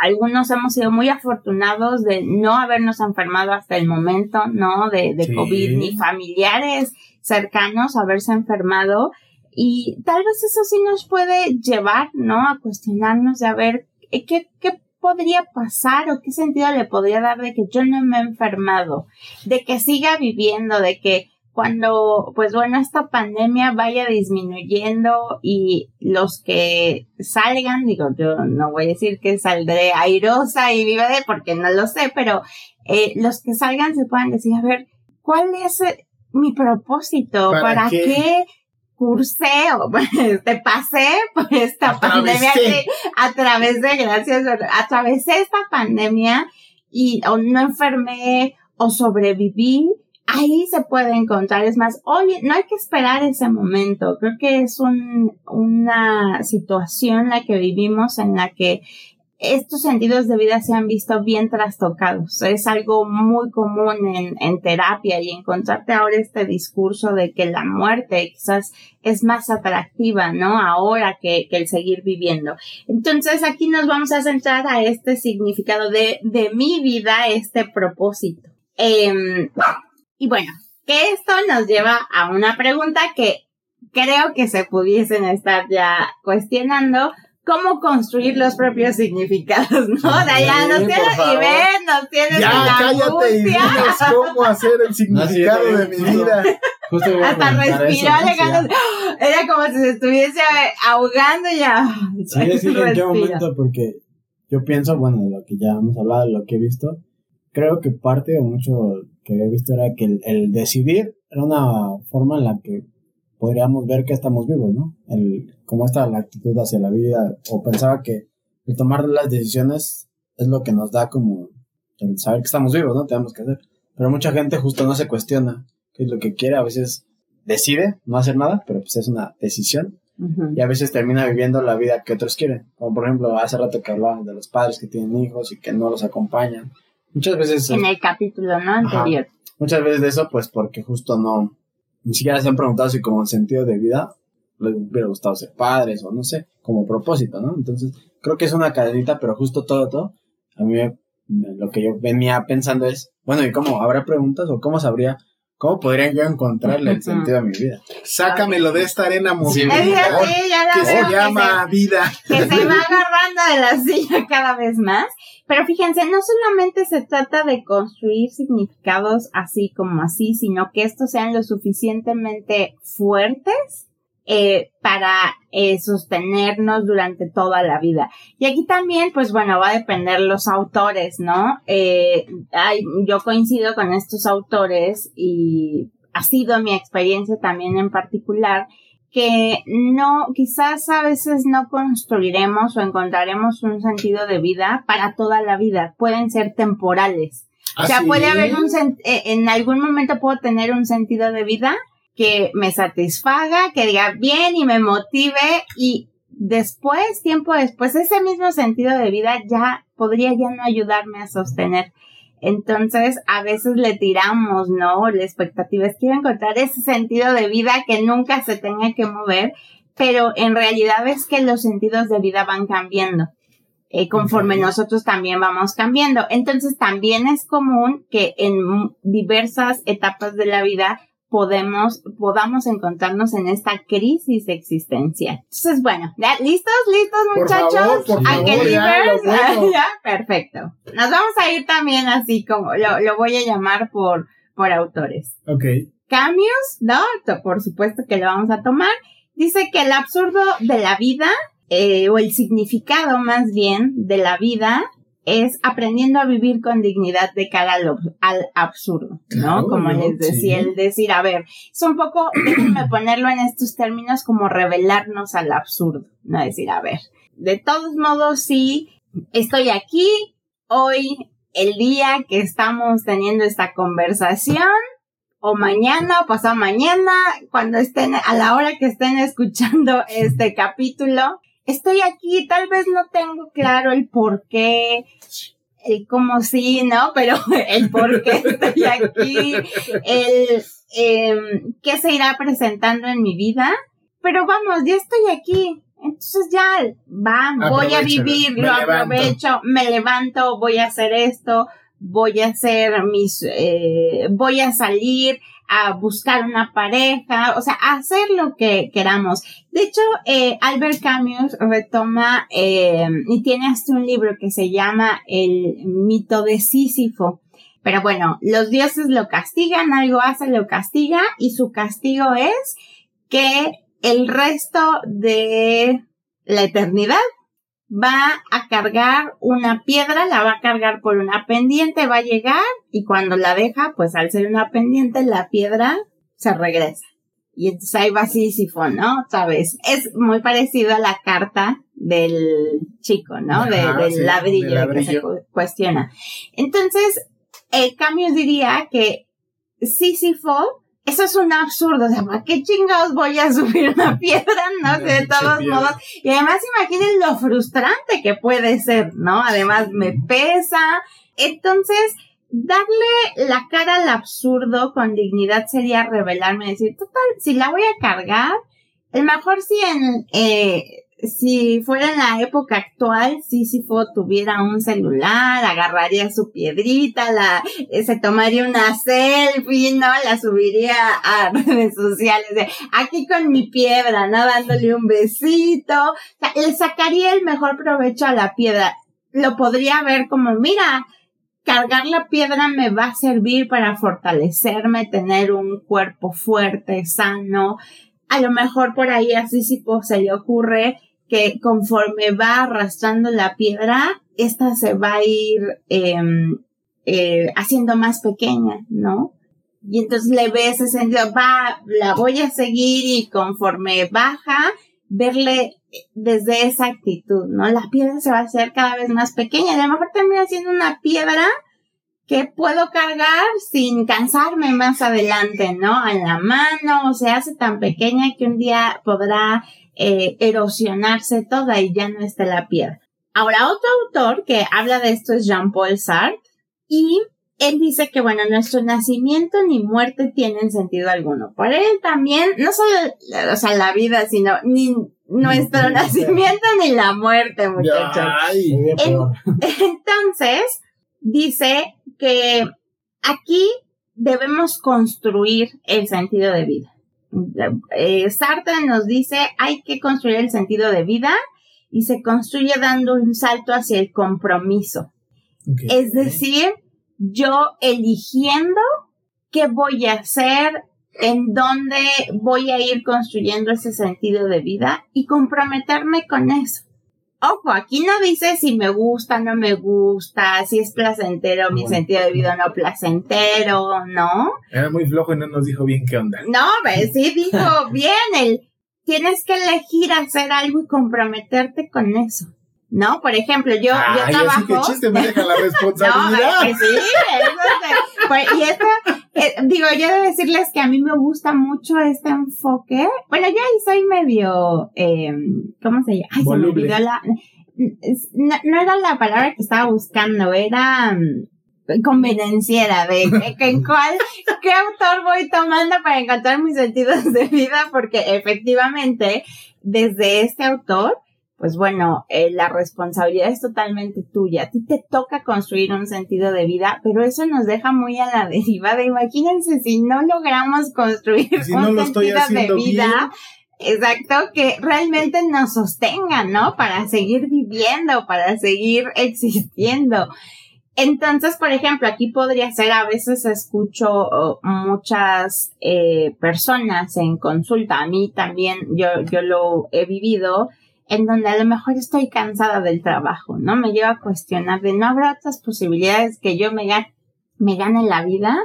algunos hemos sido muy afortunados de no habernos enfermado hasta el momento, ¿no? De, de Sí. COVID, ni familiares cercanos haberse enfermado. Y tal vez eso sí nos puede llevar, ¿no? A cuestionarnos de a ver eh, qué, qué podría pasar o qué sentido le podría dar de que yo no me he enfermado, de que siga viviendo, de que cuando, pues bueno, esta pandemia vaya disminuyendo y los que salgan, digo, yo no voy a decir que saldré airosa y viva de, porque no lo sé, pero eh, los que salgan se puedan decir, a ver, ¿cuál es eh, mi propósito? ¿Para ¿Para, qué? qué? cursé o este, pasé por esta Atravesé. pandemia que atravesé, gracias, atravesé esta pandemia y o no enfermé o sobreviví, ahí se puede encontrar. Es más, oye, no hay que esperar ese momento. Creo que es un, una situación la que vivimos en la que estos sentidos de vida se han visto bien trastocados. Es algo muy común en, terapia y encontrarte ahora este discurso de que la muerte quizás es más atractiva, ¿no? Ahora que, el seguir viviendo. Entonces aquí nos vamos a centrar a este significado de, mi vida, este propósito. Em, y bueno, que esto nos lleva a una pregunta que creo que se pudiesen estar ya cuestionando. ¿Cómo construir los propios significados, no? Sí, nos por tienes y ven, nos tienes Ya, la cállate y angustia. dinos cómo hacer el significado No, sí, de mi vida. Hasta respiró. Sí, llegando. Era como si se estuviese ahogando ya. Sí, sí, en qué momento, porque yo pienso, bueno, de lo que ya hemos hablado, de lo que he visto, creo que parte o mucho que he visto era que el, el decidir era una forma en la que podríamos ver que estamos vivos, ¿no? El, cómo está la actitud hacia la vida, o pensaba que el tomar las decisiones es lo que nos da como el saber que estamos vivos, ¿no? Tenemos que hacer. Pero mucha gente justo no se cuestiona qué es lo que quiere, a veces decide no hacer nada, pero pues es una decisión y a veces termina viviendo la vida que otros quieren. Como por ejemplo, hace rato que hablaban de los padres que tienen hijos y que no los acompañan. Muchas veces, En el capítulo, ¿no? Anterior. muchas veces de eso, pues porque justo no, ni siquiera se han preguntado si como sentido de vida les hubiera gustado ser padres o no sé, como propósito, ¿no? Entonces, creo que es una cadenita, pero justo todo, todo, a mí lo que yo venía pensando es, bueno, ¿y cómo? ¿Habrá preguntas o cómo sabría, cómo podría yo encontrarle el sentido a mi vida? Sácamelo de esta arena movida. Sí, ya la que veo se que llama vida. que se va agarrando de la silla cada vez más. Pero fíjense, no solamente se trata de construir significados así como así, sino que estos sean lo suficientemente fuertes eh, para eh, sostenernos durante toda la vida. Y aquí también, pues bueno, va a depender los autores, ¿no? Eh, yo coincido con estos autores y ha sido mi experiencia también en particular que no, quizás a veces no construiremos o encontraremos un sentido de vida para toda la vida. Pueden ser temporales. O sea, puede haber un, eh, en algún momento puedo tener un sentido de vida que me satisfaga, que diga bien y me motive y después, tiempo después, ese mismo sentido de vida ya podría ya no ayudarme a sostener. Entonces, a veces le tiramos, ¿no? La expectativa es quiero encontrar ese sentido de vida que nunca se tenga que mover, pero en realidad es que los sentidos de vida van cambiando. eh, conforme nosotros también vamos cambiando. Entonces también es común que en diversas etapas de la vida podemos, podamos encontrarnos en esta crisis existencial. Entonces, bueno, ¿ya? ¿listos? ¿Listos, Por muchachos? favor, por ¿A ya, bueno. Perfecto. Nos vamos a ir también así como, lo, lo voy a llamar por, por autores. Ok. Camus, ¿no? Por supuesto que lo vamos a tomar. Dice que el absurdo de la vida, eh, o el significado más bien de la vida, es aprendiendo a vivir con dignidad de cara al, absurdo, ¿no? Claro, Como ¿no? les decía, Sí. el decir, a ver, es un poco, déjenme ponerlo en estos términos como revelarnos al absurdo, ¿no? Decir, a ver, de todos modos, sí, estoy aquí, hoy, el día que estamos teniendo esta conversación, o mañana, o pasado mañana, cuando estén, a la hora que estén escuchando este capítulo, estoy aquí, tal vez no tengo claro el por qué, el cómo sí, ¿no? Pero el por qué estoy aquí, el em, qué se irá presentando en mi vida, pero vamos, ya estoy aquí. Entonces ya va, voy a vivir, lo levanto. aprovecho, me levanto, voy a hacer esto, voy a hacer mis, eh, voy a salir a buscar una pareja, o sea, hacer lo que queramos. De hecho, eh, Albert Camus retoma eh, y tiene hasta un libro que se llama El mito de Sísifo. Pero bueno, los dioses lo castigan, algo hace, lo castiga y su castigo es que el resto de la eternidad va a cargar una piedra, la va a cargar por una pendiente, va a llegar y cuando la deja, pues al ser una pendiente, la piedra se regresa. Y entonces ahí va Sísifo, ¿no? Sabes, es muy parecido a la carta del chico, ¿no? De- del sí, ladrillo, que se cu- cuestiona. Entonces, el Camus diría que Sísifo, eso es un absurdo, o sea, ¿para qué chingados voy a subir una piedra? No sé, de todos piedra. modos. Y además imaginen lo frustrante que puede ser, ¿no? Además me pesa. Entonces, darle la cara al absurdo con dignidad sería revelarme, decir, total, si la voy a cargar, el mejor si en, eh, si fuera en la época actual, Sísifo tuviera un celular, agarraría su piedrita, eh, se tomaría una selfie, ¿no? La subiría a redes sociales de aquí con mi piedra, ¿no? Dándole un besito. O le sacaría el mejor provecho a la piedra. Lo podría ver como, mira, cargar la piedra me va a servir para fortalecerme, tener un cuerpo fuerte, sano. A lo mejor por ahí a Sísifo se le ocurre que conforme va arrastrando la piedra, esta se va a ir em, eh, haciendo más pequeña, ¿no? Y entonces le ve ese sentido, va, la voy a seguir y conforme baja, verle desde esa actitud, ¿no? La piedra se va a hacer cada vez más pequeña a lo mejor termina siendo una piedra que puedo cargar sin cansarme más adelante, ¿no? En la mano, se hace tan pequeña que un día podrá eh, erosionarse toda y ya no esté la piedra. Ahora, otro autor que habla de esto es Jean-Paul Sartre y él dice que, bueno, nuestro nacimiento ni muerte tienen sentido alguno. Por él también, no solo, o sea, la vida, sino ni nuestro nacimiento ni la muerte, muchachos. Entonces, dice que aquí debemos construir el sentido de vida. Eh, Sartre nos dice hay que construir el sentido de vida y se construye dando un salto hacia el compromiso. Es decir, yo eligiendo qué voy a hacer, en dónde voy a ir construyendo ese sentido de vida y comprometerme con eso. Ojo, aquí no dice si me gusta, no me gusta, si es placentero mi Bueno. sentido de vida no placentero, ¿no? Era muy flojo y no nos dijo bien qué onda. No, sí dijo bien, el, tienes que elegir hacer algo y comprometerte con eso, ¿no? Por ejemplo, yo, yo Ay, así trabajo... que chiste me deja la No, responsabilidad. pues sí, eso se- pues, y esto, eh, digo, yo de decirles que a mí me gusta mucho este enfoque. Bueno, yo ahí soy medio, eh, ¿cómo se llama? Ay, se me olvidó la, no, no era la palabra que estaba buscando, era mm, convenenciera de que en cuál, qué autor voy tomando para encontrar mis sentidos de vida, porque efectivamente, desde este autor, pues bueno, eh, la responsabilidad es totalmente tuya. A ti te toca construir un sentido de vida, pero eso nos deja muy a la deriva de imagínense si no logramos construir Si un no lo sentido de vida. Exacto, que realmente nos sostenga, ¿no? Para seguir viviendo, para seguir existiendo. Entonces, por ejemplo, aquí podría ser, a veces escucho muchas eh, personas en consulta, a mí también, yo, yo lo he vivido, en donde a lo mejor estoy cansada del trabajo, ¿no? Me lleva a cuestionar de no habrá otras posibilidades que yo me, gane, me gane la vida.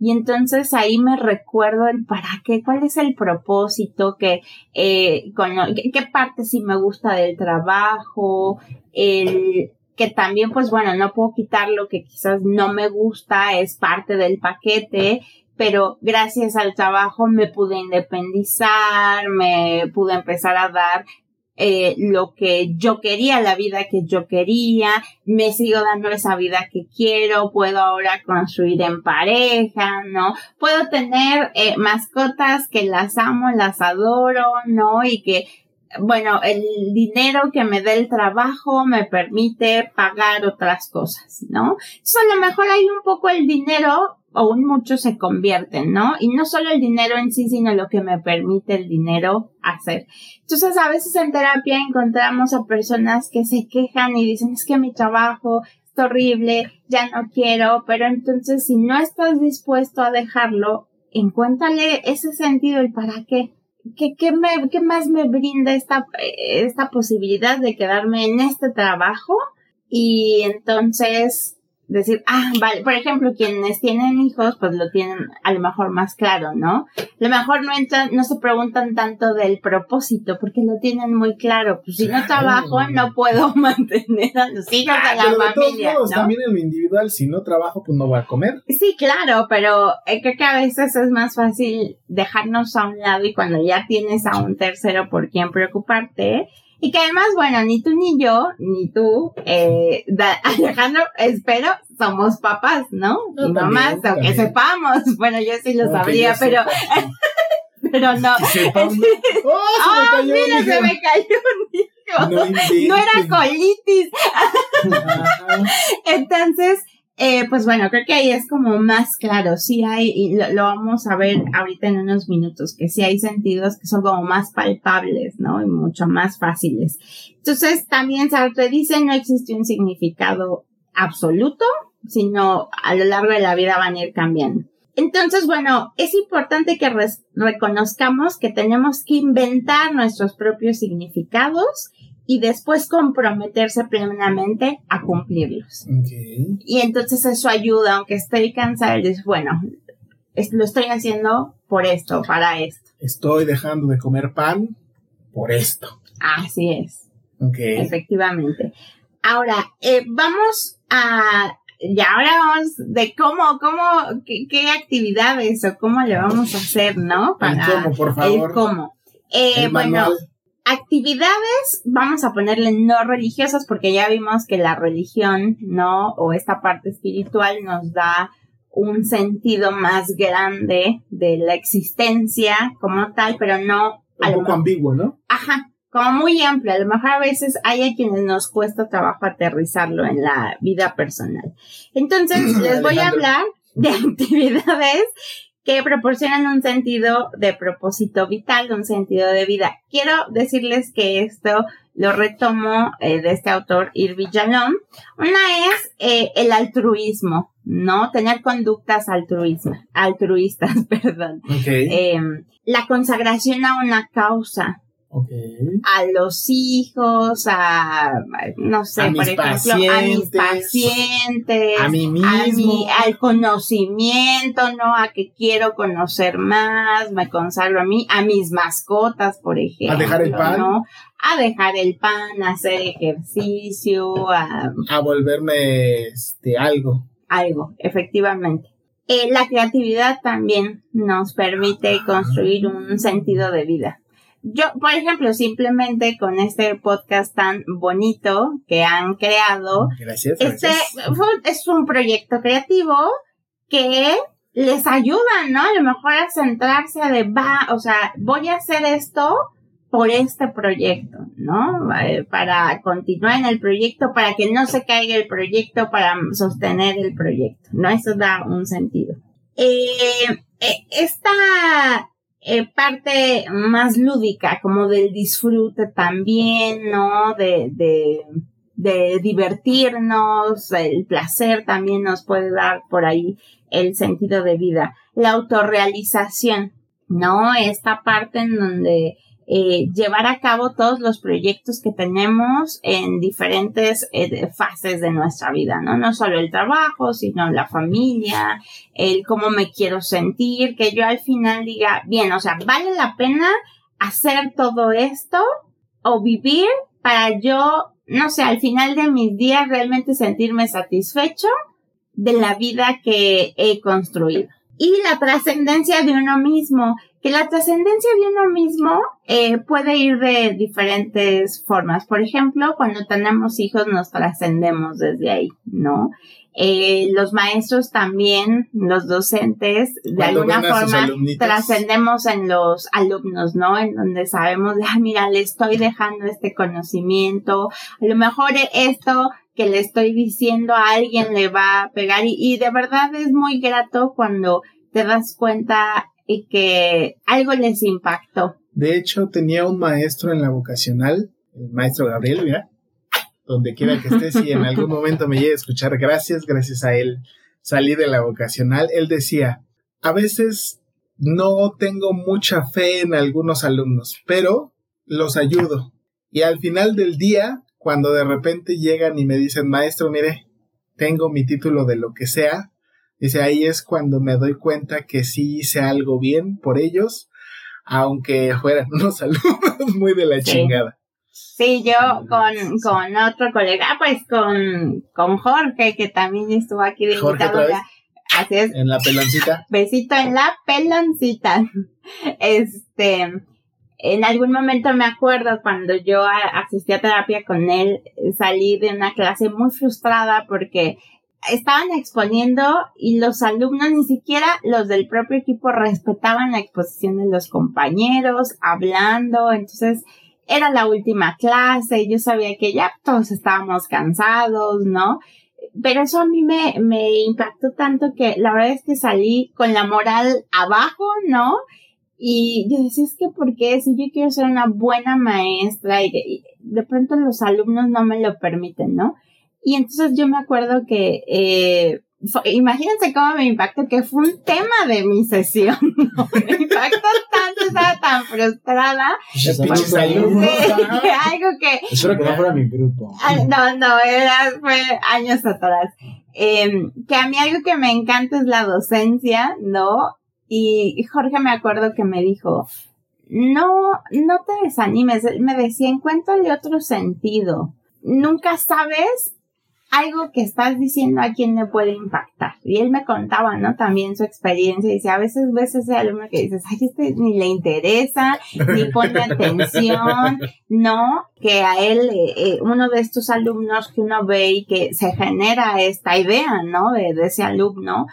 Y entonces ahí me recuerdo el para qué, cuál es el propósito, que, eh, con, qué parte sí me gusta del trabajo, el, que también, pues bueno, no puedo quitar lo que quizás no me gusta, es parte del paquete, pero gracias al trabajo me pude independizar, me pude empezar a dar eh, lo que yo quería, la vida que yo quería, me sigo dando esa vida que quiero, puedo ahora construir en pareja, ¿no? Puedo tener eh, mascotas que las amo, las adoro, ¿no? Y que bueno, el dinero que me dé el trabajo me permite pagar otras cosas, ¿no? Entonces a lo mejor hay un poco el dinero o un mucho se convierten, ¿no? Y no solo el dinero en sí, sino lo que me permite el dinero hacer. Entonces a veces en terapia encontramos a personas que se quejan y dicen es que mi trabajo es horrible, ya no quiero, pero entonces si no estás dispuesto a dejarlo, encuéntrale ese sentido, el para qué. ¿Qué, qué, me, ¿Qué más me brinda esta, esta posibilidad de quedarme en este trabajo? Y entonces decir, ah, vale, por ejemplo, quienes tienen hijos, pues lo tienen a lo mejor más claro, ¿no? A lo mejor no entran, no se preguntan tanto del propósito, porque lo tienen muy claro. Pues si no trabajo, no puedo mantener a los hijos de la Pero de familia. todos modos, ¿no? también en lo individual, si no trabajo, pues no voy a comer. Sí, claro, pero eh, creo que a veces es más fácil dejarnos a un lado y cuando ya tienes a un tercero por quien preocuparte. Y que además, bueno, ni tú ni yo, ni tú, eh, Alejandro, espero, somos papás, ¿no? Yo y mamás, también, aunque también. sepamos. Bueno, yo sí lo Aunque sabría, pero, pero no. ¡Oh, se ¡Ah, me cayó! mira, un se me cayó un hijo! No no era colitis. Entonces, eh, pues bueno, creo que ahí es como más claro, sí hay, y lo, vamos a ver ahorita en unos minutos, que sí hay sentidos que son como más palpables, ¿no? Y mucho más fáciles. Entonces, también Sartre dice, no existe un significado absoluto, sino a lo largo de la vida van a ir cambiando. Entonces, bueno, es importante que reconozcamos que tenemos que inventar nuestros propios significados y después comprometerse plenamente a cumplirlos. Y entonces eso ayuda, aunque estoy cansada, dices, bueno, es- lo estoy haciendo por esto, para esto. Estoy dejando de comer pan por esto. Así es, efectivamente. Ahora, eh, vamos a, ya ahora vamos de cómo, cómo, qué, qué actividades o cómo le vamos a hacer, ¿no? El cómo, por el favor. cómo. Eh, El bueno, manual. Actividades, vamos a ponerle no religiosas porque ya vimos que la religión, ¿no? O esta parte espiritual nos da un sentido más grande de la existencia como tal, pero no Un poco mejor- ambiguo, ¿no? ajá, como muy amplio. A lo mejor a veces hay a quienes nos cuesta trabajo aterrizarlo en la vida personal. Entonces, les voy a hablar de actividades que proporcionan un sentido de propósito vital, un sentido de vida. Quiero decirles que esto lo retomo eh, de este autor, Irving Yalom. Una es eh, el altruismo, ¿no? Tener conductas altruismo, altruistas, perdón. Eh, la consagración a una causa, ok. a los hijos, a, no sé, A mis por ejemplo, a mis pacientes, A mí a mismo. mi- al conocimiento, ¿no? A que quiero conocer más, me consagro a mí, a mis mascotas, por ejemplo. dejar el pan. ¿no? A dejar el pan, a hacer ejercicio, a A volverme este algo. algo, efectivamente. Eh, la creatividad también nos permite construir un sentido de vida. Yo, por ejemplo, simplemente con este podcast tan bonito que han creado, Gracias. este fue- es un proyecto creativo que les ayuda, ¿no? A lo mejor a centrarse de, va, o sea, voy a hacer esto por este proyecto, ¿no? Eh, Para continuar en el proyecto, para que no se caiga el proyecto, para sostener el proyecto, ¿no? Eso da un sentido. Eh, eh, esta eh, parte más lúdica, como del disfrute también, ¿no? De, de de divertirnos, el placer también nos puede dar por ahí el sentido de vida, la autorrealización, ¿no? Esta parte en donde eh, llevar a cabo todos los proyectos que tenemos en diferentes eh, fases de nuestra vida, ¿no? No solo el trabajo, sino la familia, el cómo me quiero sentir, que yo al final diga, bien, o sea, vale la pena hacer todo esto o vivir para yo, no sé, al final de mis días realmente sentirme satisfecho de la vida que he construido. Y la trascendencia de uno mismo, que la trascendencia de uno mismo eh, puede ir de diferentes formas. Por ejemplo, cuando tenemos hijos nos trascendemos desde ahí, ¿no? Eh, los maestros también, los docentes, de alguna forma trascendemos en los alumnos, ¿no? En donde sabemos, ah, mira, le estoy dejando este conocimiento, a lo mejor esto que le estoy diciendo a alguien le va a pegar y, y de verdad es muy grato cuando te das cuenta y que algo les impactó. De hecho, tenía un maestro en la vocacional, el maestro Gabriel, mira, donde quiera que estés, si en algún momento me llegue a escuchar, gracias, gracias a él salí de la vocacional, él decía, a veces no tengo mucha fe en algunos alumnos, pero los ayudo. Y al final del día, cuando de repente llegan y me dicen, maestro, mire, tengo mi título de lo que sea, Dice, ahí es cuando me doy cuenta que sí hice algo bien por ellos, aunque fueran unos alumnos muy de la chingada. Sí, yo con, con otro colega, pues con, con Jorge, que también estuvo aquí de invitado. Así es. En la peloncita. Besito en la peloncita. Este, en algún momento me acuerdo cuando yo asistí a terapia con él, salí de una clase muy frustrada porque estaban exponiendo y los alumnos, ni siquiera los del propio equipo, respetaban la exposición de los compañeros, hablando, entonces era la última clase, yo sabía que ya todos estábamos cansados, ¿no? Pero eso a mí me, me impactó tanto que la verdad es que salí con la moral abajo, ¿no? Y yo decía, es que ¿por qué? Si yo quiero ser una buena maestra y de pronto los alumnos no me lo permiten, ¿no? Y entonces yo me acuerdo que, eh, imagínense cómo me impactó, que fue un tema de mi sesión. ¿no? Me impactó tanto, estaba tan frustrada. que algo que... Espero que no fuera mi grupo. Ah, no, no, era, fue años atrás. Eh, que a mí algo que me encanta es la docencia, ¿no? Y Jorge me acuerdo que me dijo, no, no te desanimes. Me decía, encuéntrale otro sentido. Nunca sabes algo que estás diciendo a quién le puede impactar. Y él me contaba, ¿no? También su experiencia. Dice, a veces ves ese alumno que dices, ay, este ni le interesa, ni pone atención, ¿no? Que a él, eh, eh, uno de estos alumnos que uno ve y que se genera esta idea, ¿no? De, de ese alumno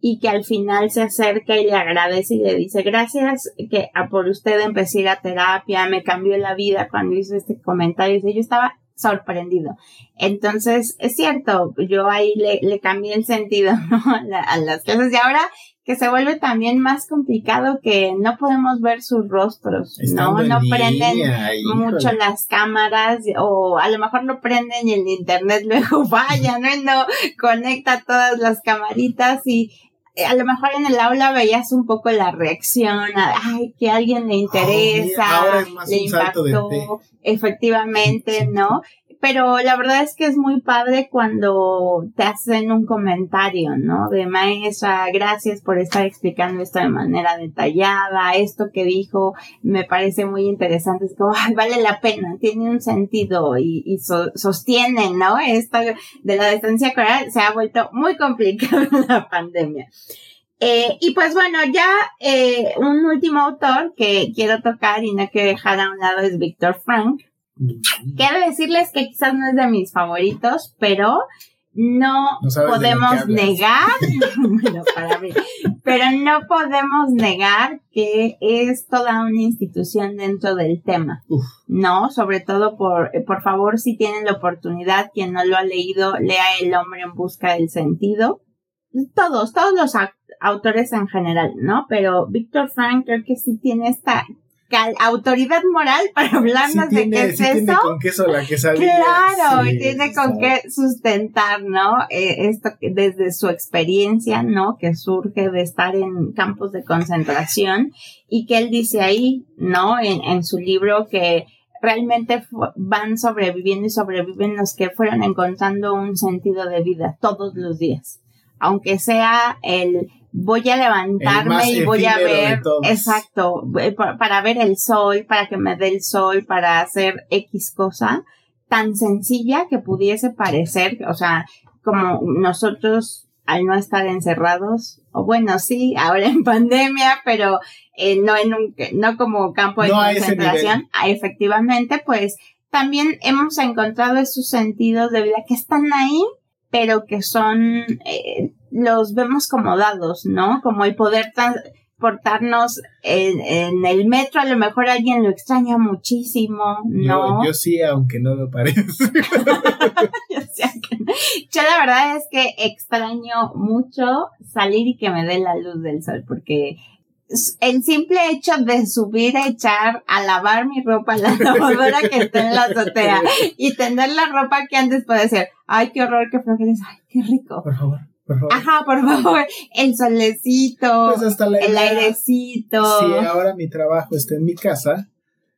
y que al final se acerca y le agradece y le dice gracias que a por usted empecé a terapia, me cambió la vida cuando hizo este comentario. Dice, yo estaba sorprendido. Entonces, es cierto, yo ahí le, le cambié el sentido ¿no? a, las clases y ahora que se vuelve también más complicado que no podemos ver sus rostros, ¿no? No prenden mucho las cámaras o a lo mejor no prenden y el internet luego vaya, ¿no? No conecta todas las camaritas y a lo mejor en el aula veías un poco la reacción, ay, que a alguien le interesa, le impactó, efectivamente, ¿no? Pero la verdad es que es muy padre cuando te hacen un comentario, ¿no? De maestra, gracias por estar explicando esto de manera detallada, esto que dijo me parece muy interesante, es como, vale la pena, tiene un sentido y, y sostiene, ¿no? Esto de la distancia coral se ha vuelto muy complicado en la pandemia. Eh, y pues bueno, ya eh, un último autor que quiero tocar y no quiero dejar a un lado es Víctor Frank. Quiero decirles que quizás no es de mis favoritos, pero no, podemos negar, bueno, para mí, pero no podemos negar que es toda una institución dentro del tema, ¿no? Sobre todo por, por favor, si tienen la oportunidad, quien no lo ha leído, lea El hombre en busca del sentido. Todos, todos los autores en general, ¿no? Pero Víctor Frank creo que sí tiene esta autoridad moral para Sí hablarnos de qué tiene, es sí tiene eso. con queso la quesadilla. Claro, Sí, tiene con qué sustentar, ¿no? Eh, esto desde su experiencia, ¿no? Que surge de estar en campos de concentración y que él dice ahí, ¿no? En, en su libro que realmente van sobreviviendo y sobreviven los que fueron encontrando un sentido de vida todos los días. Aunque sea el voy a levantarme y voy a ver, exacto, eh, pa- para ver el sol, para que me dé el sol, para hacer X cosa, tan sencilla que pudiese parecer, o sea, como nosotros al no estar encerrados, o bueno, sí, ahora en pandemia, pero eh, no en un, no como campo de No concentración, ah, efectivamente, pues también hemos encontrado esos sentidos de vida que están ahí, pero que son, eh, los vemos como dados, ¿no? Como el poder transportarnos en, en el metro, a lo mejor alguien lo extraña muchísimo, ¿no? Yo, yo sí, aunque no lo que- yo la verdad es que extraño mucho salir y que me dé la luz del sol, porque el simple hecho de subir a echar, a lavar mi ropa a la lavadora que está en la azotea y tener la ropa que antes puede ser, ay, qué horror, qué flojera, ay, qué rico. Por favor, por favor. Ajá, por favor, el solecito, Pues hasta la el idea- airecito. Si ahora mi trabajo está en mi casa,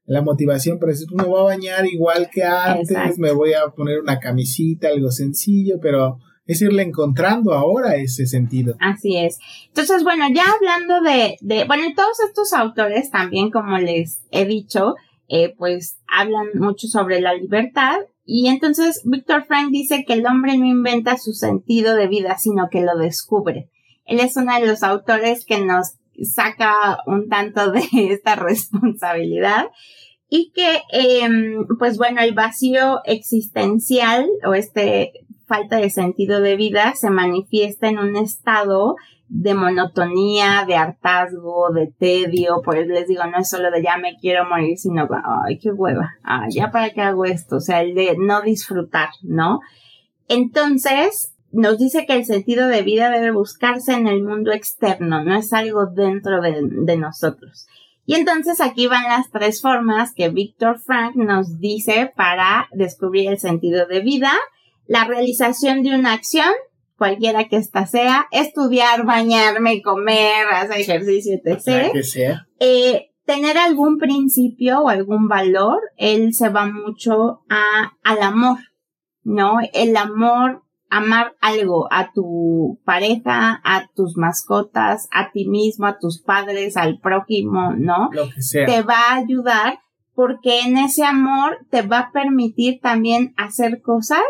la motivación para decir, "Pues me voy a bañar igual que antes, Exacto. me voy a poner una camisita, algo sencillo, pero es irle encontrando ahora ese sentido. Así es. Entonces, bueno, ya hablando de, de bueno, todos estos autores también, como les he dicho, eh, pues hablan mucho sobre la libertad. Y entonces Víctor Frank dice que el hombre no inventa su sentido de vida, sino que lo descubre. Él es uno de los autores que nos saca un tanto de esta responsabilidad y que, em, pues bueno, el vacío existencial o este falta de sentido de vida se manifiesta en un estado de monotonía, de hartazgo, de tedio, pues les digo, no es solo de ya me quiero morir, sino, ay, qué hueva, ay, ya para qué hago esto, o sea, el de no disfrutar, ¿no? Entonces, nos dice que el sentido de vida debe buscarse en el mundo externo, no es algo dentro de, de nosotros. Y entonces aquí van las tres formas que Víctor Frank nos dice para descubrir el sentido de vida. La realización de una acción, cualquiera que ésta sea, estudiar, bañarme, comer, hacer ejercicio, etc. que sea. Eh, tener algún principio o algún valor, él se va mucho a, al amor, ¿no? El amor, amar algo, a tu pareja, a tus mascotas, a ti mismo, a tus padres, al prójimo, ¿no? Lo que sea. te va a ayudar porque en ese amor te va a permitir también hacer cosas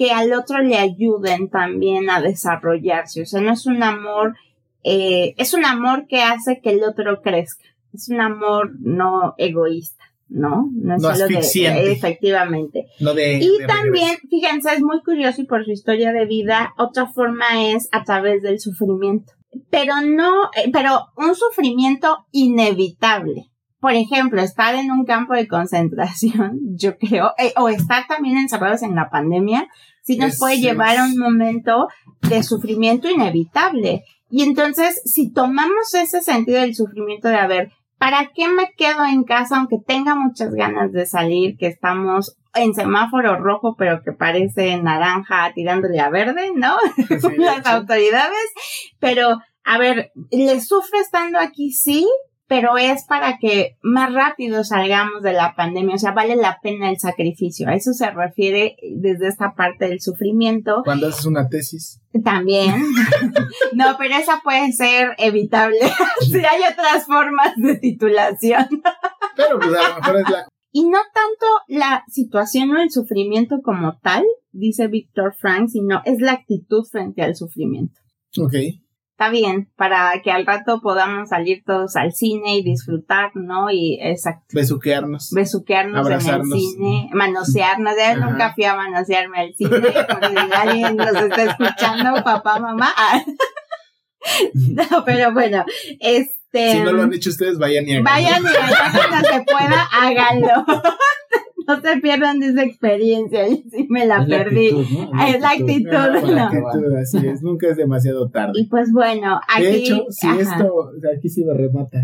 que al otro le ayuden también a desarrollarse. O sea, no es un amor, eh, es un amor que hace que el otro crezca. Es un amor no egoísta, ¿no? No es No solo de, efectivamente. No de, Y de también, regreso. fíjense, es muy curioso y por su historia de vida, otra forma es a través del sufrimiento. Pero no, eh, pero un sufrimiento inevitable. Por ejemplo, estar en un campo de concentración, yo creo, eh, o estar también encerrados en la pandemia, sí nos Es- puede llevar a un momento de sufrimiento inevitable. Y entonces, si tomamos ese sentido del sufrimiento de, a ver, ¿para qué me quedo en casa aunque tenga muchas ganas de salir, que estamos en semáforo rojo, pero que parece naranja tirándole a verde, ¿no? Sí, Las autoridades. Pero, a ver, le sufre estando aquí, sí, pero es para que más rápido salgamos de la pandemia. O sea, vale la pena el sacrificio. A eso se refiere desde esta parte del sufrimiento. Cuando haces una tesis. También. no, pero esa puede ser evitable. si hay otras formas de titulación. Pero pues a lo mejor es la... Y no tanto la situación o el sufrimiento como tal, dice Víctor Frank, sino es la actitud frente al sufrimiento. Ok. Está bien, para que al rato podamos salir todos al cine y disfrutar, ¿no? Y exacto, Besuquearnos. besuquearnos en el Abrazarnos. cine, manosearnos. Yo Ajá. nunca fui a manosearme al cine, por si alguien nos está escuchando, papá, mamá. No, pero bueno, este... Si no lo han hecho ustedes, vayan y háganlo. Vayan y allá cuando se pueda, háganlo. No se pierdan de esa experiencia. Yo sí me la Es la perdí. actitud, ¿no? Es la actitud, Ajá, con la no. actitud, así es. Nunca es demasiado tarde. Y pues bueno, aquí. de hecho, si ajá. esto, aquí sí me remata.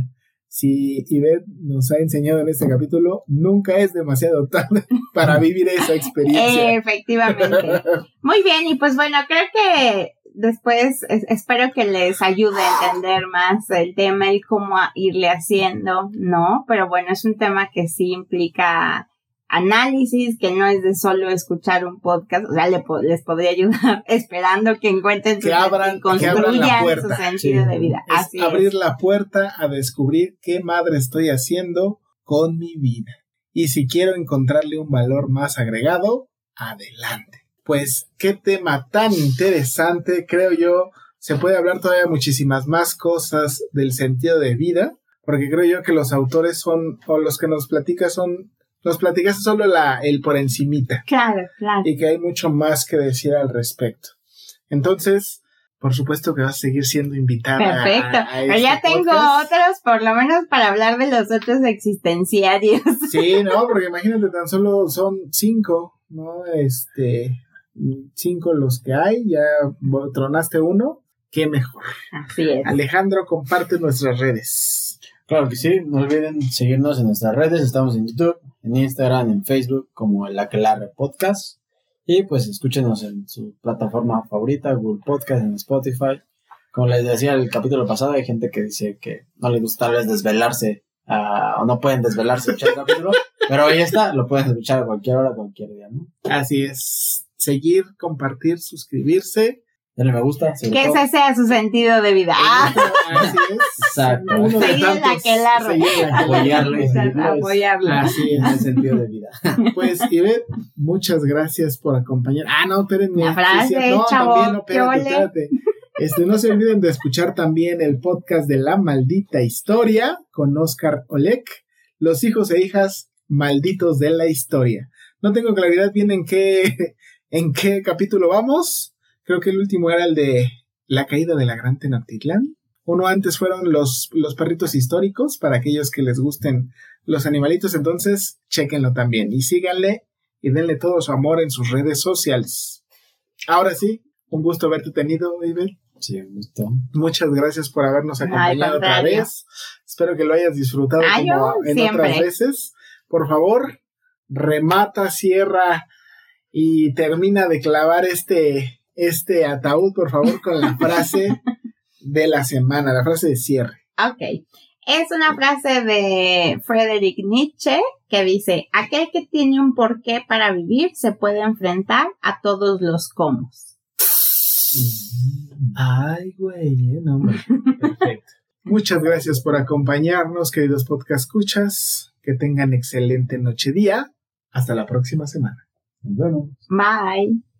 si Ivette nos ha enseñado en este capítulo, nunca es demasiado tarde para vivir esa experiencia. Efectivamente. Muy bien, y pues bueno, creo que después es- espero que les ayude a entender más el tema y cómo irle haciendo, ¿no? Pero bueno, es un tema que sí implica análisis, que no es de solo escuchar un podcast, o sea, le les podría ayudar esperando que encuentren su Que abran- que abran la construyan su puerta. sentido Sí. de vida. Es Así abrir es. la puerta a descubrir qué madre estoy haciendo con mi vida. Y si quiero encontrarle un valor más agregado, adelante. Pues qué tema tan interesante, creo yo, se puede hablar todavía muchísimas más cosas del sentido de vida, porque creo yo que los autores son, o los que nos platicas son, nos platicas solo la, el por encimita Claro, claro. y que hay mucho más que decir al respecto. Entonces, por supuesto que vas a seguir siendo invitada. Perfecto. a- a Pero este ya tengo podcast. otros, por lo menos para hablar de los otros existenciarios. Sí, no, porque imagínate, tan solo son cinco, ¿no? Este, cinco los que hay, ya tronaste uno, qué mejor. Así es. Alejandro, comparte nuestras redes. Claro que sí, no olviden seguirnos en nuestras redes, estamos en YouTube, en Instagram, en Facebook como el Aquelarre Podcast y pues escúchenos en su plataforma favorita, Google Podcast, en Spotify. Como les decía el capítulo pasado, hay gente que dice que no les gusta tal vez desvelarse ah, o no pueden desvelarse escuchar el capítulo, pero ahí está, lo pueden escuchar a cualquier hora, cualquier día, ¿no? Así es, seguir, compartir, suscribirse. Denle me gusta, Que ese sea su sentido de vida. Ah, Así es. Exacto. Seguir seguir el aquelarre. Apoyarlo apoyarlo. Así en es. el sentido de vida. Pues, Ivette, muchas gracias por acompañar. Ah, no, espérenme. La frase, no, chavo, también, no, ¿qué espérate, espérate. Este, no se olviden de escuchar también el podcast de La Maldita Historia con Oscar Olek, los hijos e hijas malditos de la historia. No tengo claridad bien en qué, en qué capítulo vamos. Creo que el último era el de La caída de la gran Tenochtitlán. Uno antes fueron los, los perritos históricos, para aquellos que les gusten los animalitos, entonces chequenlo también y síganle y denle todo su amor en sus redes sociales. Ahora sí, un gusto haberte tenido, Iber. Sí, me gustó. Muchas gracias por habernos acompañado otra vez. Espero que lo hayas disfrutado como en siempre. otras veces. Por favor, remata, cierra y termina de clavar este, este ataúd, por favor, con la frase de la semana, la frase de cierre. Ok. Es una frase de Friedrich Nietzsche que dice, aquel que tiene un porqué para vivir se puede enfrentar a todos los cómo. Ay, güey, eh, no, hombre. Perfecto. Muchas gracias por acompañarnos, queridos podcast escuchas. Que tengan excelente noche día. Hasta la próxima semana. Nos vemos. Bye.